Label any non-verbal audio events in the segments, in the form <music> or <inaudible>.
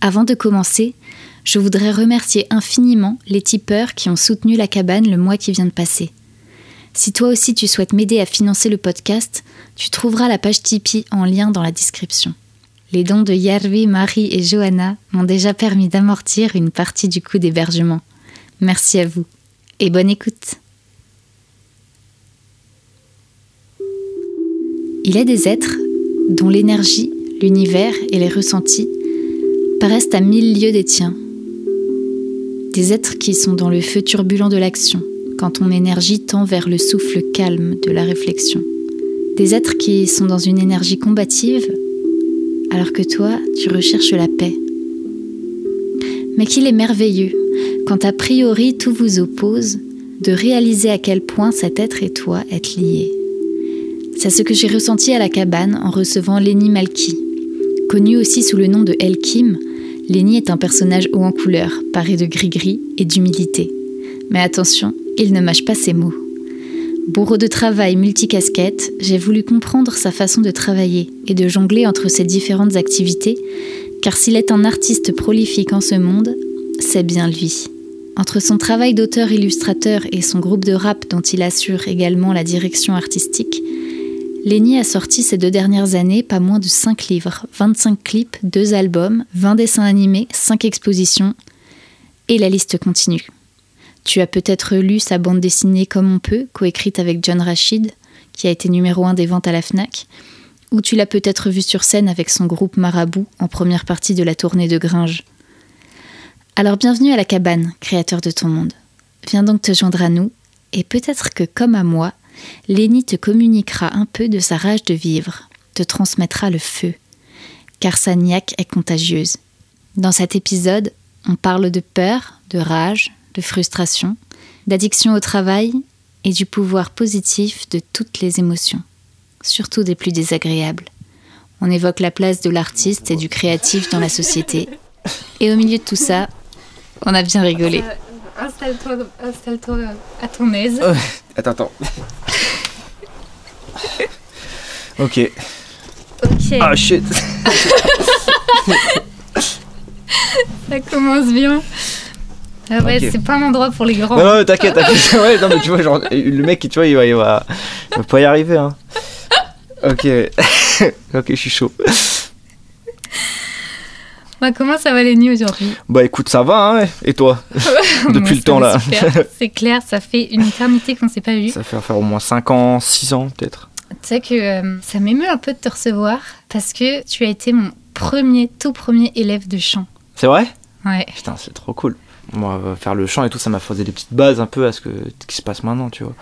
Avant de commencer, je voudrais remercier infiniment les tipeurs qui ont soutenu la cabane le mois qui vient de passer. Si toi aussi tu souhaites m'aider à financer le podcast, tu trouveras la page Tipeee en lien dans la description. Les dons de Yarvi, Marie et Johanna m'ont déjà permis d'amortir une partie du coût d'hébergement. Merci à vous et bonne écoute. Il est des êtres dont l'énergie, l'univers et les ressentis paraissent à mille lieues des tiens. Des êtres qui sont dans le feu turbulent de l'action, quand ton énergie tend vers le souffle calme de la réflexion. Des êtres qui sont dans une énergie combative, alors que toi, tu recherches la paix. Mais qu'il est merveilleux, quand a priori tout vous oppose, de réaliser à quel point cet être et toi êtes liés. C'est ce que j'ai ressenti à la cabane en recevant Lenny Malky. Connu aussi sous le nom de Elkim, Lenny est un personnage haut en couleur, paré de gris-gris et d'humilité. Mais attention, il ne mâche pas ses mots. Bourreau de travail multicasquette, j'ai voulu comprendre sa façon de travailler et de jongler entre ses différentes activités, car s'il est un artiste prolifique en ce monde, c'est bien lui. Entre son travail d'auteur-illustrateur et son groupe de rap dont il assure également la direction artistique, Lenny a sorti ces deux dernières années pas moins de 5 livres, 25 clips, 2 albums, 20 dessins animés, 5 expositions, et la liste continue. Tu as peut-être lu sa bande dessinée Comme on peut, coécrite avec John Rachid, qui a été numéro 1 des ventes à la FNAC, ou tu l'as peut-être vu sur scène avec son groupe Marabout en première partie de la tournée de Gringe. Alors bienvenue à la cabane, créateur de ton monde. Viens donc te joindre à nous, et peut-être que comme à moi, Lénie te communiquera un peu de sa rage de vivre, te transmettra le feu, car sa niaque est contagieuse. Dans cet épisode, on parle de peur, de rage, de frustration, d'addiction au travail et du pouvoir positif de toutes les émotions, surtout des plus désagréables. On évoque la place de l'artiste et du créatif dans la société. Et au milieu de tout ça, on a bien rigolé. Euh, installe-toi à ton aise. attends, attends. ok. Ok. Ah shit. Ça commence bien. Ah ouais, c'est pas un endroit pour les grands. Non, non, t'inquiète, t'inquiète. Ouais, non, mais tu vois, genre, le mec, tu vois, il va, il va, il va pas y arriver, hein. Ok. <laughs> ok, je suis chaud. Ouais, comment ça va les nuits aujourd'hui? Bah écoute, ça va, hein. Et toi? <laughs> <laughs> Depuis Moi, le temps, là. <laughs> C'est clair, ça fait une éternité qu'on s'est pas vu. Ça fait faire au moins 5 ans, 6 ans, peut-être. Tu sais que euh, ça m'émeut un peu de te recevoir parce que tu as été mon premier, tout premier élève de chant. C'est vrai? Ouais. Putain, c'est trop cool. Moi, euh, faire le chant et tout, ça m'a fait des petites bases un peu à ce, que, ce qui se passe maintenant, tu vois.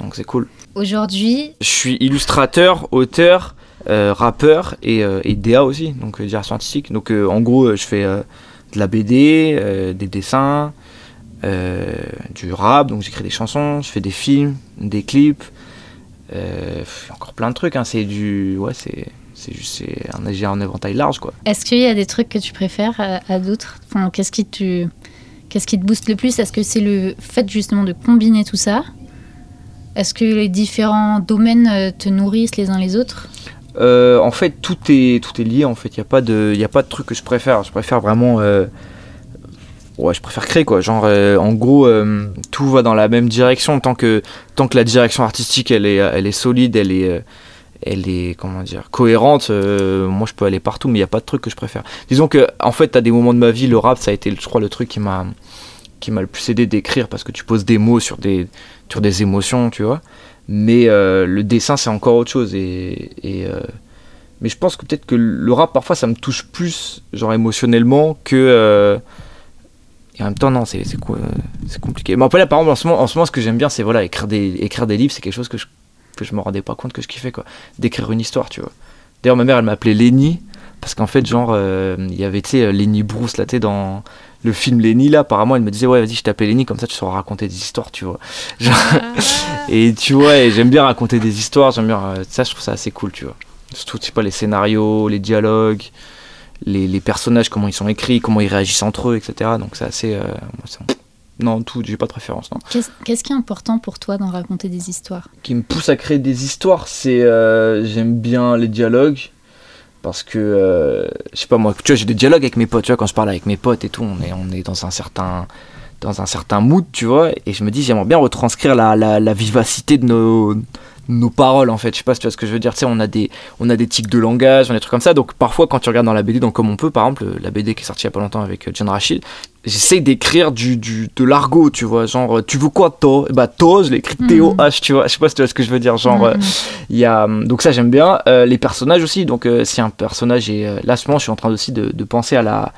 Donc c'est cool. Aujourd'hui, Je suis illustrateur, auteur, rappeur et, euh, et DA aussi, donc euh, direction artistique. Donc euh, en gros, euh, je fais euh, de la BD, euh, des dessins, euh, du rap, donc j'écris des chansons, je fais des films, des clips, euh, encore plein de trucs. Hein. C'est du, ouais, c'est, c'est juste, un, un éventail large quoi. est-ce qu'il y a des trucs que tu préfères à, d'autres? Qu'est-ce qui qu'est-ce qui te booste le plus? Est-ce que c'est le fait justement de combiner tout ça? Est-ce que les différents domaines euh, te nourrissent les uns les autres? Euh, en fait, tout est, tout est lié. En fait, il n'y a, pas de- y a pas de truc que je préfère. Je préfère vraiment. euh, ouais, je préfère créer quoi. Genre, euh, en gros, tout va dans la même direction. Tant que, tant que la direction artistique elle est, elle est solide, elle est, elle est comment dire, cohérente, moi je peux aller partout, mais il n'y a pas de truc que je préfère. Disons que, en fait, à des moments de ma vie, le rap, ça a été, je crois, le truc qui m'a qui m'a le plus aidé d'écrire parce que tu poses des mots sur des, sur des émotions, tu vois. Mais euh, le dessin, c'est encore autre chose. Et, euh, mais je pense que peut-être que le rap, parfois, ça me touche plus, genre émotionnellement, que. euh, et en même temps, non, c'est c'est co- c'est compliqué. Mais après, là, par exemple, en ce moment, en ce moment ce que j'aime bien, c'est voilà, écrire des, écrire des livres, c'est quelque chose que je, que je me rendais pas compte que je kiffais, quoi. D'écrire une histoire, tu vois. D'ailleurs, ma mère, elle m'appelait Lenny, parce qu'en fait, genre, il y avait, tu sais, Lenny Bruce, là, tu dans le film Lenny, là, apparemment, elle me disait, ouais, vas-y, je t'appelle Lenny, comme ça, tu sauras raconter des histoires, tu vois. <laughs> Genre, et tu vois, et j'aime bien raconter des histoires, j'aime bien. euh, ça, je trouve ça assez cool, tu vois. Surtout, tu sais pas, les scénarios, les dialogues, les, les personnages, comment ils sont écrits, comment ils réagissent entre eux, etc. Donc, c'est assez. euh, non, tout, j'ai pas de préférence, non. Qu'est-ce qui est important pour toi d'en raconter des histoires? Qui me pousse à créer des histoires, c'est euh, j'aime bien les dialogues parce que euh, je sais pas moi tu vois j'ai des dialogues avec mes potes tu vois quand je parle avec mes potes et tout on est on est dans un certain dans un certain mood tu vois et je me dis j'aimerais bien retranscrire la, la, la vivacité de nos nos paroles en fait. Je sais pas si tu vois ce que je veux dire. Tu sais on a des on a des tics de langage on a des trucs comme ça. Donc parfois quand tu regardes dans la BD donc comme on peut par exemple la BD qui est sortie il y a pas longtemps avec euh, John Rachid j'essaie d'écrire du, du de l'argot tu vois. Genre tu veux quoi toi bah toi je l'écris Mhm. T O H tu vois. Je sais pas si tu vois ce que je veux dire. Genre euh, Mhm. il y a donc ça j'aime bien. Euh, les personnages aussi. Donc euh, si un personnage est euh, là ce moment je suis en train aussi de, de penser à la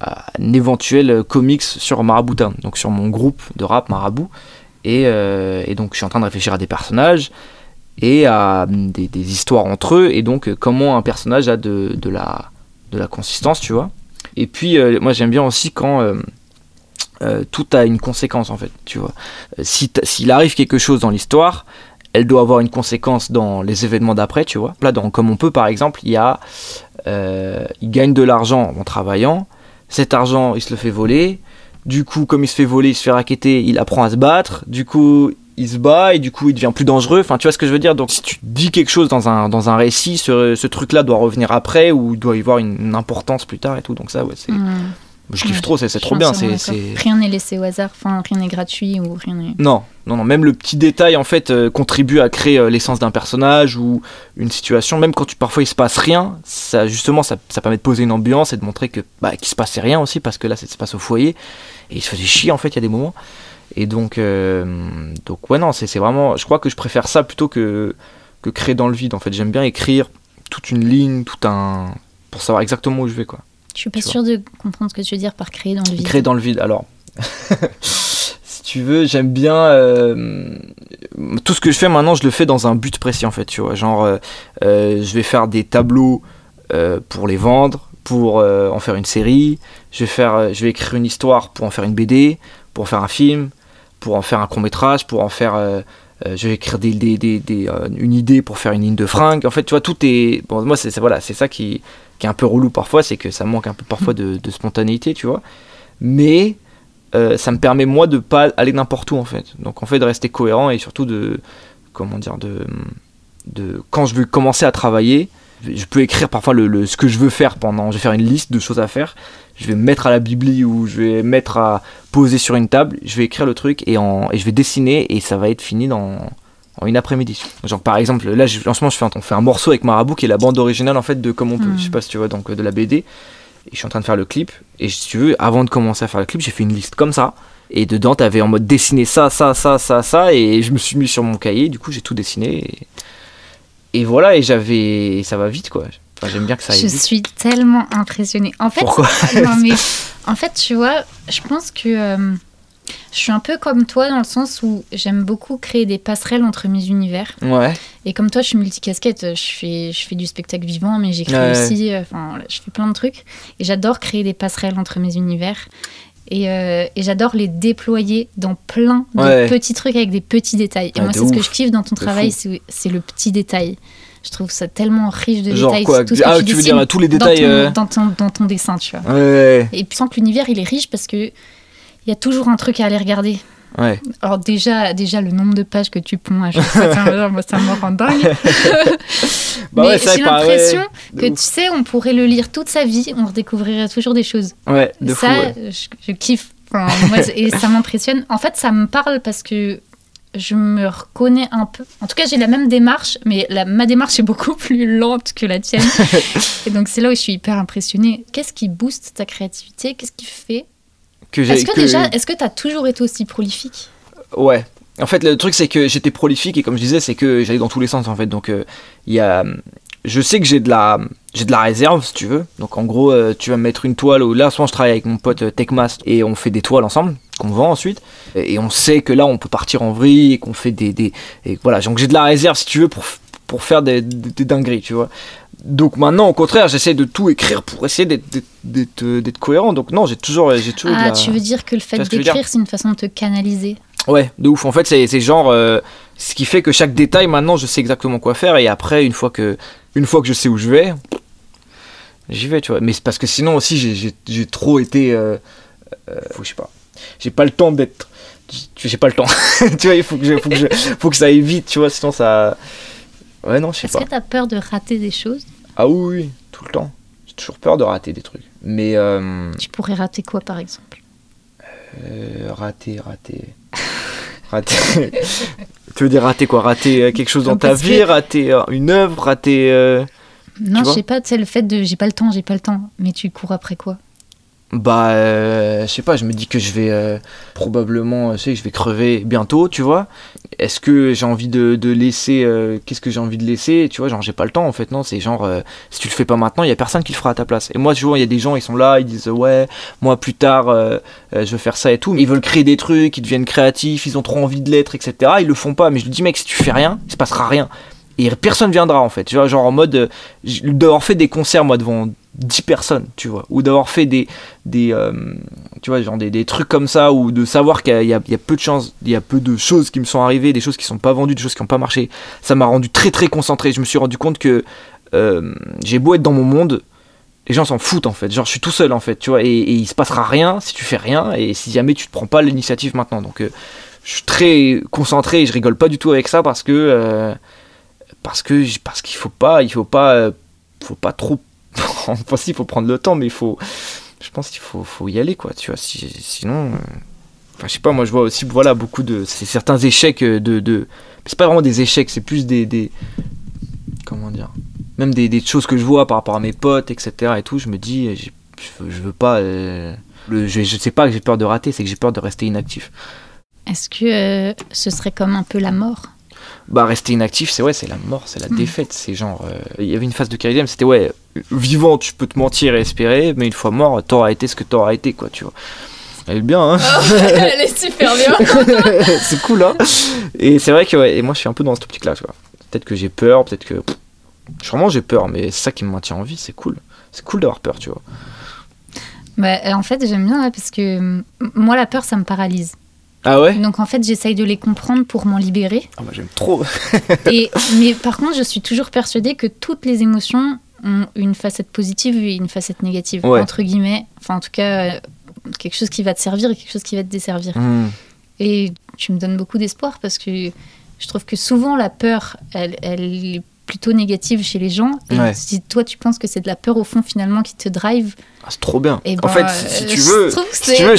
à un éventuel euh, comics sur Maraboutin. Donc sur mon groupe de rap Marabout. Et, euh, et donc je suis en train de réfléchir à des personnages et à hum, des, histoires entre eux et donc euh, comment un personnage a de, la de la consistance tu vois et puis euh, moi j'aime bien aussi quand euh, tout a une conséquence en fait tu vois si s'il arrive quelque chose dans l'histoire elle doit avoir une conséquence dans les événements d'après, tu vois. Là, dans Comme on peut, par exemple, il y a. il gagne de l'argent en travaillant. Cet argent, il se le fait voler. Du coup, comme il se fait voler, il se fait raqueter, il apprend à se battre. Du coup, il se bat et du coup, il devient plus dangereux. Enfin, tu vois ce que je veux dire? Donc, si tu dis quelque chose dans un, dans un récit, ce, ce truc-là doit revenir après ou il doit y avoir une, une importance plus tard et tout. Donc, ça, ouais, c'est. Je kiffe Ouais. trop, c'est trop bien. c'est- Rien n'est laissé au hasard, enfin rien n'est gratuit ou rien n'est. Non, non, non, même le petit détail en fait euh, contribue à créer euh, l'essence d'un personnage ou une situation. Même quand tu, parfois il se passe rien, ça justement ça, ça permet de poser une ambiance et de montrer que bah, qu'il se passait rien aussi parce que là ça se passe au foyer et il se faisait chier en fait il y a des moments. Et donc, euh, donc ouais non c'est vraiment, je crois que je préfère ça plutôt que que créer dans le vide. En fait j'aime bien écrire toute une ligne, tout un pour savoir exactement où je vais quoi. Je suis pas Tu sûre de comprendre ce que tu veux dire par créer dans le vide. Créer dans le vide. Alors, <laughs> si tu veux, j'aime bien. euh, tout ce que je fais maintenant, je le fais dans un but précis en fait. Tu vois, genre, euh, je vais faire des tableaux pour les vendre, pour en faire une série. Je vais faire, je vais écrire une histoire pour en faire une BD, pour faire un film, pour en faire un court métrage, pour en faire. euh, euh, je vais écrire des, des, euh, une idée pour faire une ligne de fringues. En fait, tu vois, tout est. Bon, moi, c'est voilà, ça qui, qui est un peu relou parfois, c'est que ça manque un peu parfois de, spontanéité, tu vois. Mais ça me permet moi de pas aller n'importe où en fait. Donc en fait de rester cohérent et surtout de comment dire de de quand je veux commencer à travailler, je peux écrire parfois le, le- ce que je veux faire pendant. Je vais faire une liste de choses à faire. Je vais me mettre à la bibli ou je vais mettre à poser sur une table. Je vais écrire le truc et en et je vais dessiner et ça va être fini dans en une après-midi. Genre par exemple là je- en ce moment je fais un, on fait un morceau avec Marabout qui est la bande originale en fait de Comme on peut. Mhm. Je sais pas si tu vois donc de la BD. Et je suis en train de faire le clip. Et si tu veux, avant de commencer à faire le clip, j'ai fait une liste comme ça. Et dedans, t'avais en mode dessiner ça, ça, ça, ça, ça. Et je me suis mis sur mon cahier. Du coup, j'ai tout dessiné. Et, et voilà, et j'avais. Ça va vite, quoi. Enfin, j'aime bien que ça aille Je vite. suis tellement impressionnée. En fait, Pourquoi <laughs> non, mais en fait, tu vois, je pense que euh, je suis un peu comme toi dans le sens où j'aime beaucoup créer des passerelles entre mes univers. Ouais. Et comme toi, je suis multicasquette. Je fais, je fais du spectacle vivant, mais j'écris Ouais. aussi. euh, Enfin, je fais plein de trucs. Et j'adore créer des passerelles entre mes univers. Et, euh, et j'adore les déployer dans plein de Ouais. petits trucs avec des petits détails. Et moi, c'est ce que je kiffe dans ton travail, c'est le petit détail. Je trouve ça tellement riche de Genre détails. quoi tout ce que Ah, tu, tu veux dire tous les dans détails ton, euh, dans, ton, dans ton dessin, tu vois. Ouais. Et puis, sans que l'univers, il est riche parce que il y a toujours un truc à aller regarder. Ouais. Alors déjà, déjà le nombre de pages que tu ponds à chaque fois, <laughs> <laughs> ça, me rend dingue. Bah Mais ouais, j'ai l'impression que ouf. tu sais, on pourrait le lire toute sa vie, on redécouvrirait toujours des choses. Ouais, de ça, je, je kiffe. Enfin, moi, et ça m'impressionne. En fait, ça me parle parce que je me reconnais un peu. En tout cas, j'ai la même démarche, mais la, ma démarche est beaucoup <laughs> plus lente que la tienne. et donc, c'est là où je suis hyper impressionnée. Qu'est-ce qui booste ta créativité? Qu'est-ce qui fait Est-ce que, que- déjà, est-ce que tu as toujours été aussi prolifique Ouais. En fait, le truc, c'est que j'étais prolifique et comme je disais, c'est que j'allais dans tous les sens en fait. Donc, euh, il y a. Je sais que j'ai de la. J'ai de la réserve, si tu veux. Donc, en gros, euh, tu vas me mettre une toile. Ou là, souvent, je travaille avec mon pote euh, Techmast et on fait des toiles ensemble qu'on vend ensuite. Et on sait que là, on peut partir en vrille et qu'on fait des. des et voilà. Donc, j'ai de la réserve, si tu veux, pour, pour faire des, des, des dingueries, tu vois. Donc, maintenant, au contraire, j'essaie de tout écrire pour essayer d'être- euh, cohérent. Donc, non, j'ai toujours, j'ai toujours Ah, la- tu veux dire que le fait ce d'écrire, c'est une façon de te canaliser? Ouais, de ouf. En fait, c'est genre euh, ce qui fait que chaque détail, maintenant, je sais exactement quoi faire. Et après, une fois que, une fois que je sais où je vais, j'y vais, tu vois. Mais c'est parce que sinon aussi, j'ai- trop été, euh, euh, faut, je sais pas, j'ai pas le temps d'être, j'ai pas le temps. <laughs> tu vois, il faut que, je- faut que, je- faut que ça aille vite, tu vois. Sinon, ça, ouais, non, je sais Est-ce que tu as peur de rater des choses? Ah oui, oui, tout le temps. J'ai toujours peur de rater des trucs. Mais euh, Tu pourrais rater quoi, par exemple? euh, rater, rater. <laughs> Rater. <laughs> tu veux dire rater quoi? Rater euh, quelque chose dans ta vie, rater une œuvre, rater. euh, Non, je sais pas, tu sais, le fait de j'ai pas le temps, j'ai pas le temps. Mais tu cours après quoi? Bah, euh, je sais pas, je me dis que je vais euh, probablement, je sais que je vais crever bientôt, tu vois. Est-ce que j'ai envie de, laisser, euh, qu'est-ce que j'ai envie de laisser, tu vois, genre j'ai pas le temps en fait, non, c'est genre, euh, si tu le fais pas maintenant, il y a personne qui le fera à ta place. Et moi, tu vois, il y a des gens, ils sont là, ils disent, ouais, moi plus tard, euh, euh, je veux faire ça et tout, mais ils veulent créer des trucs, ils deviennent créatifs, ils ont trop envie de l'être, etc. Ils le font pas, mais je lui dis, mec, si tu fais rien, il se passera rien. Et personne viendra en fait, tu vois, genre en mode, euh, d'avoir fait des concerts moi devant 10 personnes, tu vois, ou d'avoir fait des, des euh, tu vois, genre des, des trucs comme ça, ou de savoir qu'il y y a- peu de chances, il y a peu de choses qui me sont arrivées, des choses qui sont pas vendues, des choses qui n'ont pas marché, ça m'a rendu très très concentré. Je me suis rendu compte que euh, j'ai beau être dans mon monde, les gens s'en foutent en fait. Genre, je suis tout seul en fait, tu vois, et, et il se passera rien si tu fais rien, et si jamais tu te prends pas l'initiative maintenant. Donc, euh, je suis très concentré et je rigole pas du tout avec ça parce que parce que parce qu'il faut pas, il faut pas, faut pas trop. Enfin, si, il faut prendre le temps, mais il faut. Je pense qu'il faut, faut y aller quoi, tu vois. si- sinon. Enfin, je sais pas, moi je vois aussi voilà, beaucoup de. C'est certains échecs euh, de. de c'est pas vraiment des échecs, c'est plus des. des comment dire Même des, des choses que je vois par rapport à mes potes, etc. Et tout, je me dis, je veux, je veux pas. euh, le, je, je sais pas que j'ai peur de rater, c'est que j'ai peur de rester inactif. Est-ce que euh, ce serait comme un peu la mort? Bah, rester inactif, c'est ouais, c'est la mort, c'est la Mm. défaite. C'est genre. euh, Il y avait une phase de Kylian, c'était ouais, vivant, tu peux te mentir et espérer, mais une fois mort, t'auras été ce que t'auras été, quoi, tu vois. Elle est bien, hein. <laughs> Elle est super bien. <laughs> C'est cool hein. Et c'est vrai que ouais, et moi je suis un peu dans cette optique là tu vois. Peut-être que j'ai peur peut-être que pff, sûrement j'ai peur mais c'est ça qui me maintient en vie c'est cool. C'est cool d'avoir peur tu vois. Bah, En fait, j'aime bien là, parce que euh, moi, la peur, ça me paralyse. ah ouais? Donc en fait, j'essaye de les comprendre pour m'en libérer. ah moi j'aime trop. <laughs> Et, mais par contre, je suis toujours persuadée que toutes les émotions ont une facette positive et une facette négative, Ouais. entre guillemets. Enfin, en tout cas, euh, quelque chose qui va te servir et quelque chose qui va te desservir. Hmm. Et tu me donnes beaucoup d'espoir parce que je trouve que souvent la peur, elle, elle est plutôt négative chez les gens. Et Ouais. si toi, tu penses que c'est de la peur au fond finalement qui te drive, Ah, c'est trop bien et en ben, fait si, si euh, tu je veux si tu veux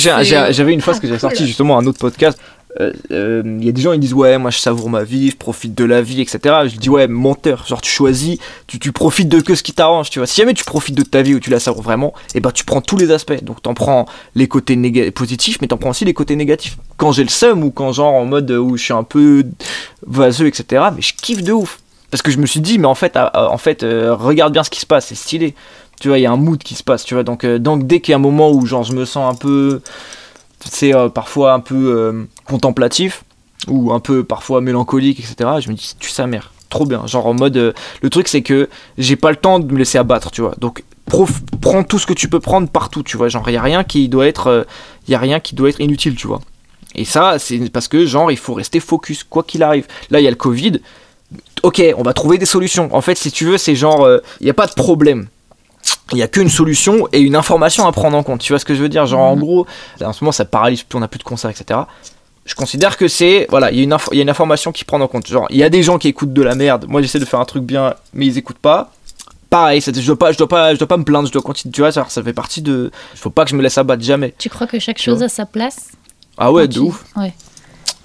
j'avais une phrase que j'avais sortie justement à un autre podcast Euh, euh, il y a des gens ils disent ouais moi je savoure ma vie je profite de la vie etc je dis ouais menteur. Genre tu choisis tu, tu profites de que ce qui t'arrange tu vois. Si jamais tu profites de ta vie ou tu la savoures vraiment et ben tu prends tous les aspects. Donc t'en prends les côtés positifs mais t'en prends aussi les côtés négatifs. Quand j'ai le seum ou quand genre en mode euh, où je suis un peu vaseux etc mais je kiffe de ouf. Parce que je me suis dit mais en fait ah, ah, en fait euh, regarde bien ce qui se passe c'est stylé. Tu vois il y a un mood qui se passe tu vois. Donc euh, donc dès qu'il y a un moment où genre je me sens un peu c'est euh, parfois un peu euh, contemplatif ou un peu parfois mélancolique etc je me dis tu sa mère. Trop bien. Genre en mode euh, le truc c'est que j'ai pas le temps de me laisser abattre tu vois. Donc prof- prends tout ce que tu peux prendre partout tu vois. Genre y a rien qui doit être euh, y a rien qui doit être inutile tu vois. Et ça c'est parce que genre il faut rester focus quoi qu'il arrive. Là il y a le covid. Ok on va trouver des solutions. En fait si tu veux c'est genre il n'y a pas de problème. Il n'y a qu'une solution et une information à prendre en compte. Tu vois ce que je veux dire? Genre, en Mhm. gros, là, en ce moment, ça paralyse on n'a plus de concerts, etc. Je considère que c'est. Voilà, il y, y a une information qui prend en compte. Genre, il y a des gens qui écoutent de la merde. Moi, j'essaie de faire un truc bien, mais ils écoutent pas. Pareil, ça- je dois pas, je dois pas, je dois pas me plaindre, je dois continuer. Tu vois, ça, ça fait partie de. Il faut pas que je me laisse abattre jamais. Tu crois que chaque chose a sa place? Ah ouais, de tu- ouf. Ouais.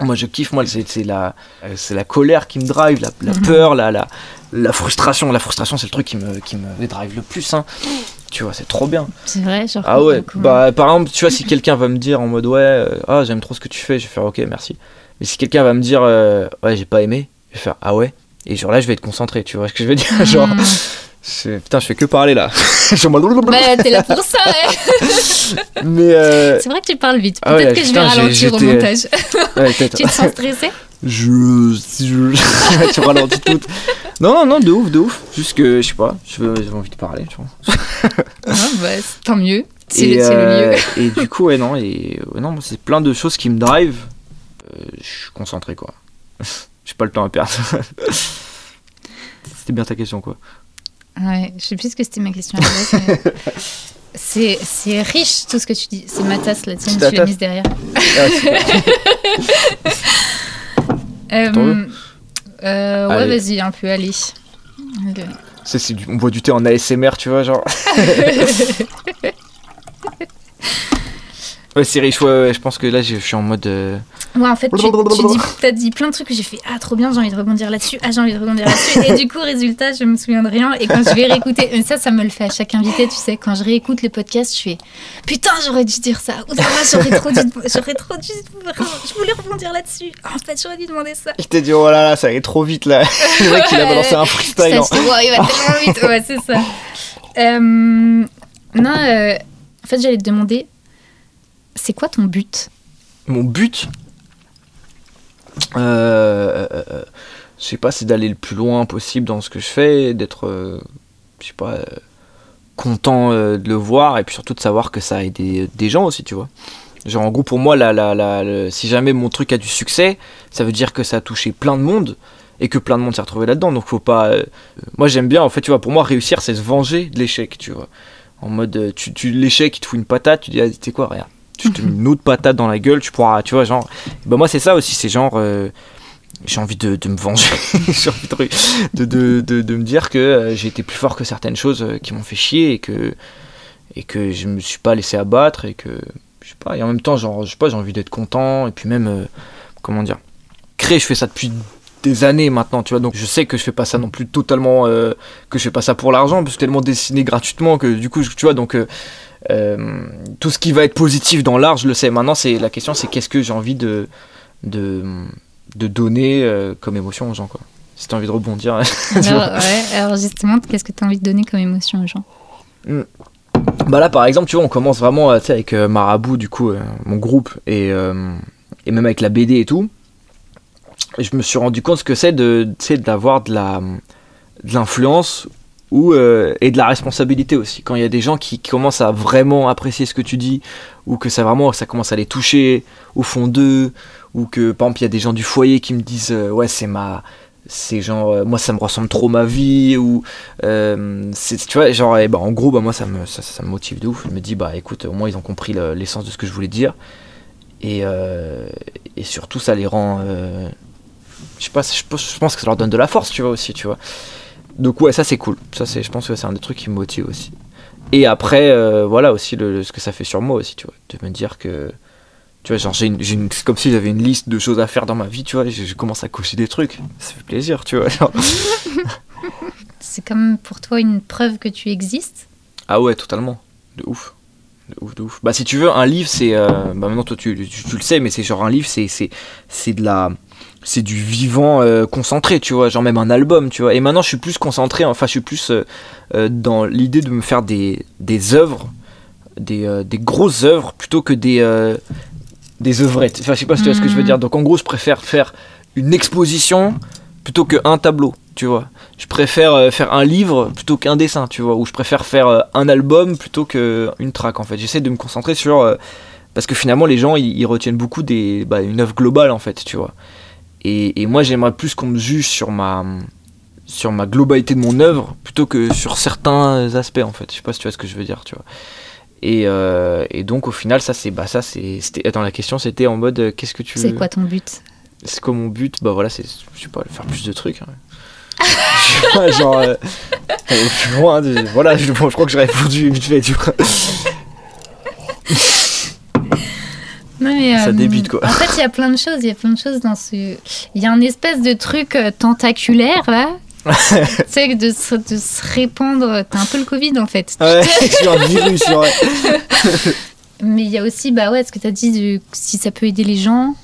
Moi, je kiffe. Moi, c'est c'est la, c'est la colère qui me drive, la, la <laughs> peur, la, la, la frustration. La frustration, c'est le truc qui me, qui me drive le plus. Hein. Tu vois, c'est trop bien. C'est vrai, genre. Ah ouais, bah par exemple, tu vois, si quelqu'un va me dire en mode ouais, euh, ah j'aime trop ce que tu fais, je vais faire ok, merci. Mais si quelqu'un va me dire euh, ouais, j'ai pas aimé, je vais faire ah ouais. Et genre là, je vais être concentré, tu vois ce que je veux dire Genre, Hmm. je- putain, je fais que parler là. <laughs> Bah, t'es là pour ça, ouais. <laughs> Mais euh, C'est vrai que tu parles vite. Ah Peut-être ouais, que je vais ralentir au montage. ouais, <laughs> tu te sens stressé Je, si je, <laughs> tu ralentis tout. Non, non, non, de ouf, de ouf. Juste que je sais pas, je j'ai envie de parler, tu vois. <laughs> Ah, bah, Tant mieux. C'est Et, le, euh, lieu. et du coup, ouais, non, et ouais, non, c'est plein de choses qui me drive. Euh, je suis concentré, quoi. <laughs> J'ai pas le temps à perdre. C'était bien ta question, quoi. Ouais, je sais plus ce que c'était ma question. C'est c'est riche tout ce que tu dis. C'est ma tasse, la tienne, tu l'as mise derrière. Ah. Euh, euh, ouais, vas-y, un peu, allez. Du- on boit du thé en ASMR, tu vois, genre. <laughs> <laughs> ouais, c'est riche, ouais, ouais, je pense que là, je suis en mode. euh, Ouais, en fait, tu, <laughs> tu dis, t'as dit plein de trucs que j'ai fait Ah, trop bien, j'ai envie de rebondir là-dessus. Ah, j'ai envie de rebondir là-dessus. Et du coup, résultat, je me souviens de rien. Et quand je vais réécouter, mais ça, ça me le fait à chaque invité, tu sais. Quand je réécoute le podcast, je fais Putain, j'aurais dû dire ça. Ou là, j'aurais trop dû. J'aurais trop dû. Je voulais rebondir là-dessus. En fait, j'aurais dû demander ça. Il t'a dit, oh là là, ça allait trop vite là. le mec, il a balancé un freestyle. Ça, hein. je te vois, il va <laughs> tellement vite. Ouais, c'est ça. Euh, non, euh, en fait, j'allais te demander c'est quoi ton but? Mon but, euh, je sais pas, c'est d'aller le plus loin possible dans ce que je fais, d'être, euh, je sais pas, euh, content de le voir et puis surtout de savoir que ça a aidé des gens aussi, tu vois. Genre en gros pour moi, la, la, la- si jamais mon truc a du succès, ça veut dire que ça a touché plein de monde et que plein de monde s'est retrouvé là-dedans. Donc faut pas. moi j'aime bien, en fait, tu vois, pour moi réussir c'est se venger de l'échec, tu vois. En mode, tu, tu l'échec, il te fout une patate, tu dis, ah, tu sais quoi, regarde, tu te <laughs> mets une autre patate dans la gueule, tu pourras, tu vois, genre. Bah moi c'est ça aussi, c'est genre. euh, j'ai envie de, de me venger, <laughs> j'ai envie de, de, de, me dire que euh, j'ai été plus fort que certaines choses euh, qui m'ont fait chier et que, et que je me suis pas laissé abattre et que, je sais pas, et en même temps, genre, je sais pas, j'ai envie d'être content et puis même, euh, comment dire, créer, je fais ça depuis des années maintenant, tu vois, donc je sais que je fais pas ça non plus totalement, euh, que je fais pas ça pour l'argent, parce que tellement dessiné gratuitement que du coup, je- tu vois, donc euh, tout ce qui va être positif dans l'art, je le sais. Maintenant, c'est la question, c'est qu'est-ce que j'ai envie de, de, de donner euh, comme émotion aux gens, quoi. Si t'as envie de rebondir. <laughs> alors, ouais, alors justement, qu'est-ce que tu as envie de donner comme émotion aux gens? Bah là par exemple tu vois on commence vraiment euh, avec euh, Marabout du coup euh, mon groupe et, euh, et même avec la BD et tout et je me suis rendu compte ce que c'est de d'avoir de la de l'influence euh, et de la responsabilité aussi. Quand il y a des gens qui, commencent à vraiment apprécier ce que tu dis ou que ça vraiment ça commence à les toucher au fond d'eux ou que par exemple il y a des gens du foyer qui me disent euh, ouais c'est ma c'est genre euh, moi ça me ressemble trop ma vie ou tu vois genre eh ben, en gros bah moi ça me ça, ça me motive de ouf. Je me dis bah écoute au moins ils ont compris le- l'essence de ce que je voulais dire. Et surtout ça les rend je sais pas je pense que ça leur donne de la force tu vois aussi tu vois donc ouais ça c'est cool ça c'est je pense que c'est un des trucs qui me motive aussi et après euh, voilà aussi le, le- ce que ça fait sur moi aussi tu vois de me dire que tu vois genre j'ai une, une- c'est comme si j'avais une liste de choses à faire dans ma vie tu vois je, je commence à cocher des trucs ça fait plaisir tu vois. <laughs> C'est comme pour toi une preuve que tu existes? Ah ouais, totalement. De ouf. De ouf, de ouf. Bah si tu veux, un livre, c'est... euh, bah maintenant, toi, tu, tu, tu le sais, mais c'est genre un livre, c'est, c'est, c'est de la... C'est du vivant euh, concentré, tu vois, genre même un album, tu vois. Et maintenant, je suis plus concentré, enfin, je suis plus euh, euh, dans l'idée de me faire des, des œuvres, des, euh, des grosses œuvres, plutôt que des, des œuvrettes. Enfin, je sais pas si tu vois ce que je veux Mhm. dire. Donc, en gros, je préfère faire une exposition plutôt qu'un tableau, tu vois. Je préfère faire un livre plutôt qu'un dessin, tu vois. Ou je préfère faire un album plutôt qu'une track, en fait. J'essaie de me concentrer sur... parce que finalement, les gens, ils, ils retiennent beaucoup des, bah, une œuvre globale, en fait, tu vois. Et, et moi, j'aimerais plus qu'on me juge sur ma, sur ma globalité de mon œuvre plutôt que sur certains aspects, en fait. Je sais pas si tu vois ce que je veux dire, tu vois. Et, euh, et donc, au final, ça, c'est... Bah, ça, c'est... c'était- Attends, la question, c'était en mode... euh, Qu'est-ce que tu C'est quoi ton but? C'est quoi mon but? Bah voilà, c'est, je sais pas, faire plus de trucs. hein. <laughs> je sais pas, genre, euh, <laughs> plus loin. de- voilà, je, bon, je crois que j'ai répondu vite fait, tu vois. Non, mais, Ça euh, débite, quoi. En fait, il y a plein de choses. Il y a plein de choses dans ce. Il y a un espèce de truc euh, tentaculaire là. <laughs> tu sais, de, se- de se répandre. T'as un peu le Covid en fait. Ouais, <laughs> <laughs> sur un virus, ouais. Mais il y a aussi, bah ouais, ce que t'as dit, de, si ça peut aider les gens.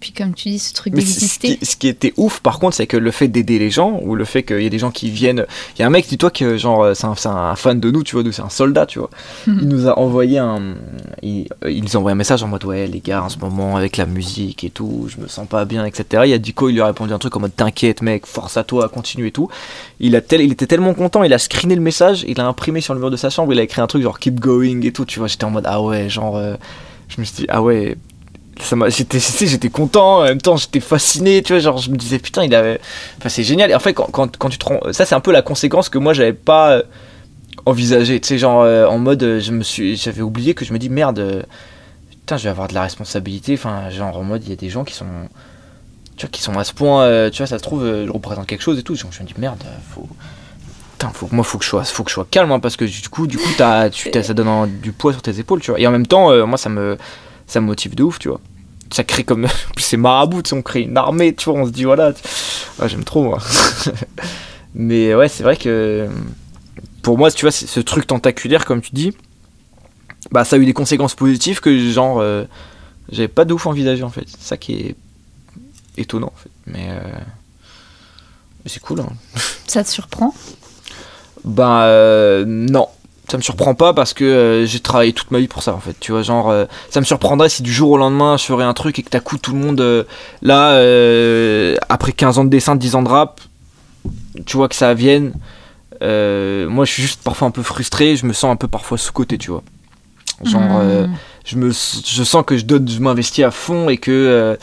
Puis comme tu dis, ce truc ce d'exister. qui, ce qui était ouf, par contre, c'est que le fait d'aider les gens, ou le fait qu'il y ait des gens qui viennent. Il y a un mec, dis-toi que genre, euh, c'est un, fan de nous, tu vois, nous, c'est un soldat, tu vois. Il nous a envoyé un. Il, euh, il nous a envoyé un message en mode, ouais, les gars, en ce moment, avec la musique et tout, je me sens pas bien, etc. Il y a Dico, il lui a répondu un truc en mode, t'inquiète, mec, force à toi, continue et tout. Il, a tel, il était tellement content, il a screené le message, il a imprimé sur le mur de sa chambre, il a écrit un truc genre, keep going et tout, tu vois. J'étais en mode, ah ouais, genre. euh, je me suis dit, ah ouais, ça m'a j'étais j'étais content en même temps j'étais fasciné tu vois genre je me disais putain il avait enfin c'est génial et en fait quand, quand, quand tu te ça c'est un peu la conséquence que moi j'avais pas euh, envisagé tu sais genre euh, en mode euh, je me suis j'avais oublié que je me dis merde putain je vais avoir de la responsabilité enfin genre en mode il y a des gens qui sont tu vois qui sont à ce point tu vois ça se trouve je représente quelque chose et tout genre, je me dis merde faut putain, faut, moi, faut que je sois, faut que je sois calme, hein, parce que du coup, du coup, t'as, tu, t'as- ça donne du poids sur tes épaules, tu vois. Et en même temps, moi, ça me, ça me motive de ouf, tu vois. Ça crée comme, <laughs> c'est marabout, on crée une armée, tu vois. On se dit voilà, Ah, j'aime trop moi. <laughs> Mais ouais, c'est vrai que pour moi, tu vois, ce truc tentaculaire, comme tu dis, bah, ça a eu des conséquences positives que genre, euh, j'avais pas de ouf envisagé en fait. C'est ça qui est étonnant en fait. Mais, euh, mais c'est cool. Hein. Ça te surprend? Bah euh, non, ça me surprend pas parce que euh, j'ai travaillé toute ma vie pour ça en fait. Tu vois, genre euh, ça me surprendrait si du jour au lendemain je ferais un truc et que d'un coup tout le monde euh, là après 15 ans de dessin, 10 ans de rap, tu vois que ça vienne. moi je suis juste parfois un peu frustré, je me sens un peu parfois sous côté, tu vois. Genre euh, je me je sens que je donne je m'investis à fond et que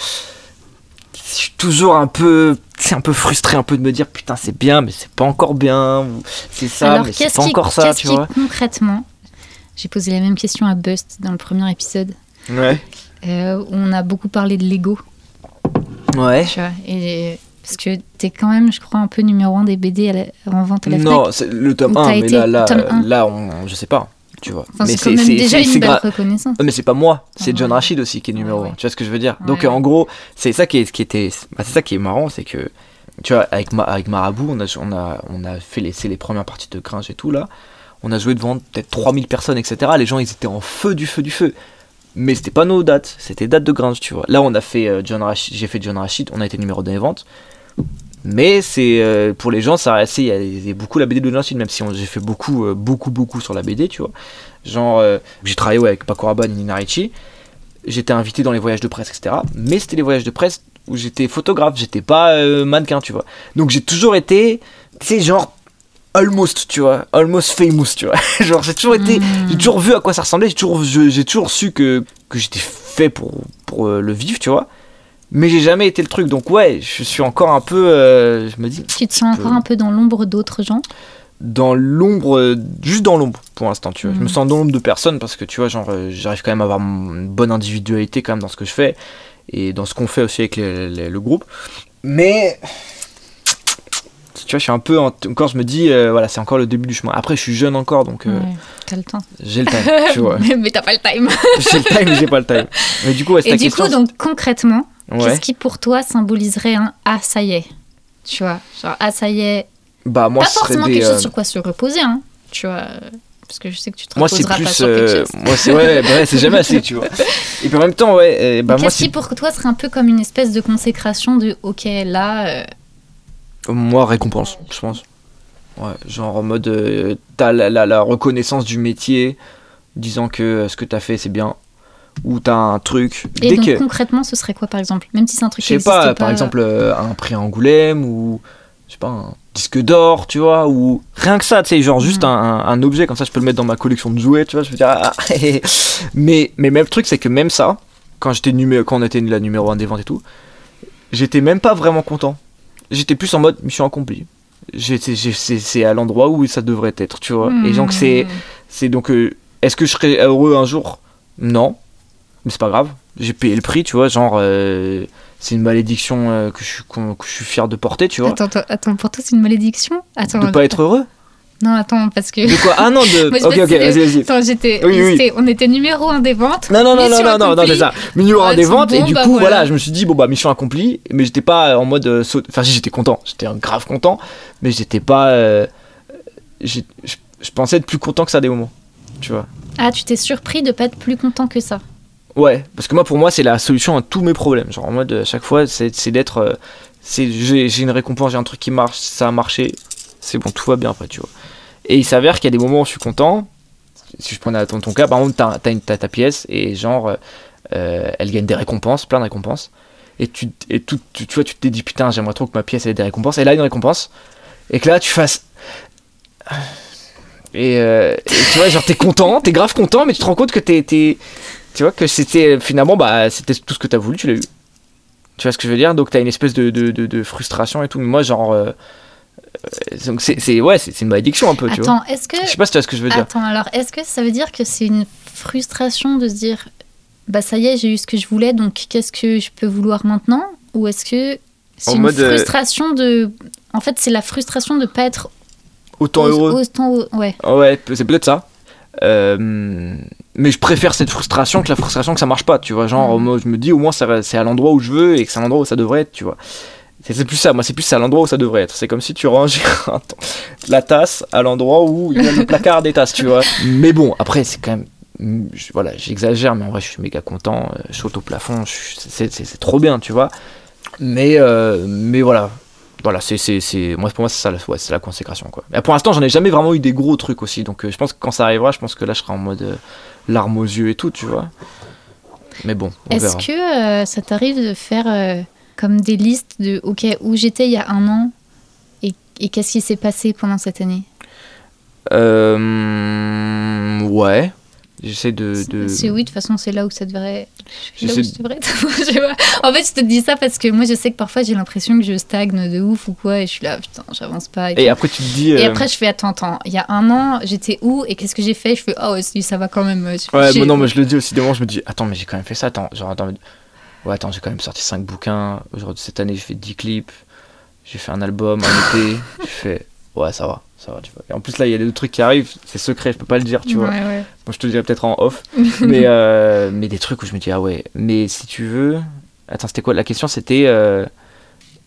je suis toujours un peu c'est un peu frustré un peu de me dire putain c'est bien mais c'est pas encore bien c'est ça Alors, mais c'est pas qui, encore ça tu vois. concrètement J'ai posé la même question à Bust dans le premier épisode. ouais. Euh, où on a beaucoup parlé de l'ego, ouais. Tu vois. Et, parce que t'es quand même, je crois, un peu numéro un des BD à la- en vente à la non c'est le tome Ou 1 t'as mais été là là, on, je sais pas tu vois Enfin, mais c'est déjà une belle reconnaissance. mais c'est pas moi, c'est. John Rachid aussi qui est numéro Ouais, 1. ouais. Tu vois ce que je veux dire Donc en gros, c'est ça qui est, qui était, bah, c'est ça qui est marrant, c'est que tu vois avec ma, avec Marabout, on a, on a, on a fait les, les premières parties de Gringe et tout là. On a joué devant peut-être 3000 personnes, etc. Les gens ils étaient en feu du feu du feu. Mais c'était pas nos dates, c'était dates de Gringe, tu vois. Là on a fait euh, John Rachid, j'ai fait John Rachid, on a été numéro 2 des ventes. Mais c'est euh, pour les gens, ça il y a- il y a beaucoup la BD de Rachid, même si on- j'ai fait beaucoup, euh, beaucoup, beaucoup sur la BD, tu vois. Genre, euh, j'ai travaillé ouais, avec Paco Rabanne et Nina Ricci. J'étais invité dans les voyages de presse, etc. Mais c'était les voyages de presse où j'étais photographe, j'étais pas mannequin, tu vois. Donc j'ai toujours été, tu sais, genre, almost, tu vois, almost famous, tu vois. <laughs> genre, j'ai toujours été, Hmm. j'ai toujours vu à quoi ça ressemblait, j'ai toujours, j'ai toujours su que, que j'étais fait pour, pour le vivre, tu vois. Mais j'ai jamais été le truc, donc ouais, je suis encore un peu, euh, je me dis, Tu te sens encore un peu dans l'ombre d'autres gens? Dans l'ombre, euh, juste dans l'ombre pour l'instant, tu vois. Je me Mhm. sens dans l'ombre de personne parce que tu vois, genre, euh, j'arrive quand même à avoir une bonne individualité quand même dans ce que je fais et dans ce qu'on fait aussi avec les- les- le groupe. Mais tu vois, je suis un peu en- encore, je me dis, euh, voilà, c'est encore le début du chemin. Après, je suis jeune encore, donc euh, Ouais, T'as le temps. j'ai le time, tu <laughs> vois. mais mais t'as pas le time. j'ai le time, mais j'ai pas le time. <laughs> Mais du coup, ouais, c'est Et ta du question. coup, donc concrètement, ouais. qu'est-ce qui pour toi symboliserait un Ah, ça y est Tu vois, genre Ah, ça y est. Bah moi, pas forcément des. quelque euh, chose sur quoi se reposer, hein, tu vois. euh, Parce que je sais que tu te moi, reposeras pas plus. sur quelque euh, chose. moi, c'est ouais, bah ouais, c'est jamais assez, tu vois. <laughs> Et puis en même temps, ouais, euh, bah moi, Qu'est-ce qui pour toi serait un peu comme une espèce de consécration de Ok, là, euh, Moi, récompense, je pense. Ouais, genre en mode, euh, t'as la, la, la reconnaissance du métier, disant que euh, ce que t'as fait c'est bien, ou t'as un truc. et Dès donc que, concrètement, ce serait quoi par exemple? Même si c'est un truc je sais existe pas, par exemple, euh, un prix Angoulême, ou je sais pas, un disque d'or, tu vois, ou rien que ça, tu sais, genre juste Mhm. un, un- un objet, comme ça je peux le mettre dans ma collection de jouets, tu vois, je veux dire. ah, <laughs> mais, mais même le truc, c'est que même ça, quand, j'étais numé- quand on était la numéro 1 des ventes et tout, j'étais même pas vraiment content. J'étais plus en mode mission accomplie. C'est à l'endroit où ça devrait être, tu vois. Et donc c'est c'est donc euh, est-ce que je serais heureux un jour? Non, mais c'est pas grave. J'ai payé le prix, tu vois. Genre euh, c'est une malédiction euh, que je suis que je suis fier de porter, tu vois. Attends, attends, attends, pour toi c'est une malédiction? Attends, de pas être heureux? non, attends, parce que. De quoi? Ah non de. <laughs> Moi, ok ok vas-y vas-y. Attends, j'étais, Oui, oui. on était numéro un des ventes. Non non non non non non, non c'est ça. Numéro un Ah, des ventes et bon, du bah coup voilà. voilà je me suis dit bon bah mission accomplie mais j'étais pas en mode euh, saut- enfin si j'étais content j'étais grave content mais j'étais pas euh, je pensais être plus content que ça des moments tu vois. Ah, tu t'es surpris de pas être plus content que ça. Ouais, parce que moi, pour moi, c'est la solution à tous mes problèmes. Genre, en mode, à chaque fois, c'est d'être. euh, j'ai une récompense, j'ai un truc qui marche, ça a marché, c'est bon, tout va bien après, tu vois. Et il s'avère qu'il y a des moments où je suis content. Si je prenais ton, ton cas, par exemple, t'as ta pièce et genre, euh, euh, elle gagne des récompenses, plein de récompenses. Et tu, et tout, tu vois, tu te dis, putain, j'aimerais trop que ma pièce ait des récompenses. Et là, une récompense. Et que là, tu fasses. Et, euh, et tu vois, genre, t'es content, t'es grave content, mais tu te rends compte que t'es. Tu vois, que c'était finalement, bah, c'était tout ce que t'as voulu, tu l'as eu. Tu vois ce que je veux dire? Donc, t'as une espèce de, de, de, de frustration et tout. Mais moi, genre. euh, euh, donc, c'est. c'est- Ouais, c'est c'est une malédiction un peu, tu vois. Attends, est-ce que. Je sais pas si tu vois ce que je veux dire. Attends, alors est-ce que ça veut dire que c'est une frustration de se dire bah ça y est, j'ai eu ce que je voulais, donc qu'est-ce que je peux vouloir maintenant? Ou est-ce que c'est En une mode, euh, frustration de. En fait, c'est la frustration de pas être autant Au- heureux. autant au- ouais. Ouais, c'est peut-être ça. Euh, mais je préfère cette frustration que la frustration que ça marche pas, tu vois. Genre, moins, je me dis au moins c'est à l'endroit où je veux et que c'est à l'endroit où ça devrait être, tu vois. C'est plus ça, moi c'est plus à l'endroit où ça devrait être. C'est comme si tu attends, <laughs> la tasse à l'endroit où il y a le placard des tasses, tu vois. Mais bon, après c'est quand même. je- Voilà, j'exagère, mais en vrai je suis méga content. euh, Je saute au plafond, c'est trop bien, tu vois. Mais, euh, mais voilà, voilà, c'est, c'est, c'est, moi, pour moi, c'est ça, ouais, c'est la consécration, quoi. Mais pour l'instant, j'en ai jamais vraiment eu des gros trucs aussi, donc euh, je pense que quand ça arrivera, je pense que là, je serai en mode euh, larmes aux yeux et tout, tu vois. Mais bon, on Est-ce que euh, ça t'arrive de faire comme des listes de OK, où j'étais il y a un an et, et qu'est-ce qui s'est passé pendant cette année? Euh, ouais, j'essaie de. de... C'est oui, de toute façon, c'est là où ça devrait. Là où être. <laughs> Je sais pas. en fait, je te dis ça parce que moi, je sais que parfois, j'ai l'impression que je stagne de ouf ou quoi, et je suis là, putain, j'avance pas. Et, après, tu te dis. Et euh, après, je fais attends, attends, il y a un an, j'étais où et qu'est-ce que j'ai fait? Je fais oh, ça va quand même. Ouais, J'ai- moi, non, mais je le dis aussi des moments, je me dis, attends, mais j'ai quand même fait ça, attends, genre, attends, mais- ouais, attends, j'ai quand même sorti 5 bouquins, aujourd'hui, cette année, j'ai fait 10 clips, j'ai fait un album, un <laughs> EP, j'ai fait, ouais, ça va, ça va, tu vois. Et en plus, là, il y a des trucs qui arrivent, c'est secret, je peux pas le dire, tu vois. Ouais. Moi, je te le dirai peut-être en off, <laughs> mais, euh, mais des trucs où je me dis, ah ouais, mais si tu veux, attends, c'était quoi? La question, c'était euh,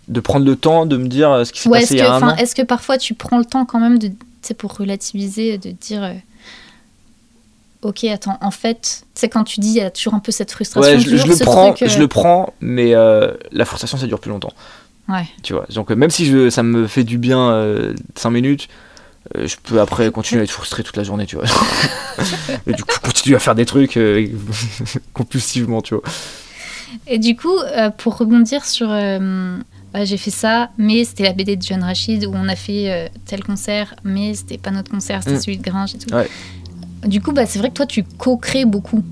de prendre le temps de me dire euh, ce qui s'est Ouais, passé est-ce il que, y a un enfin, an. est-ce que parfois tu prends le temps quand même de, pour relativiser, de dire, euh, ok, attends, en fait, c'est quand tu dis, il y a toujours un peu cette frustration. Ouais, je, le ce prends, je le prends, mais la frustration, ça dure plus longtemps. Ouais. Tu vois, donc euh, même si je, ça me fait du bien 5 minutes, euh, je peux après continuer à être frustré toute la journée, tu vois. <laughs> Et du coup, je continue à faire des trucs euh, <laughs> compulsivement, tu vois. Et du coup, euh, pour rebondir sur, euh, bah, j'ai fait ça, mais c'était la BD de John Rachid où on a fait euh, tel concert, mais c'était pas notre concert, c'était Mm. celui de Gringe et tout. Ouais. Du coup, bah, c'est vrai que toi, tu co-crées beaucoup.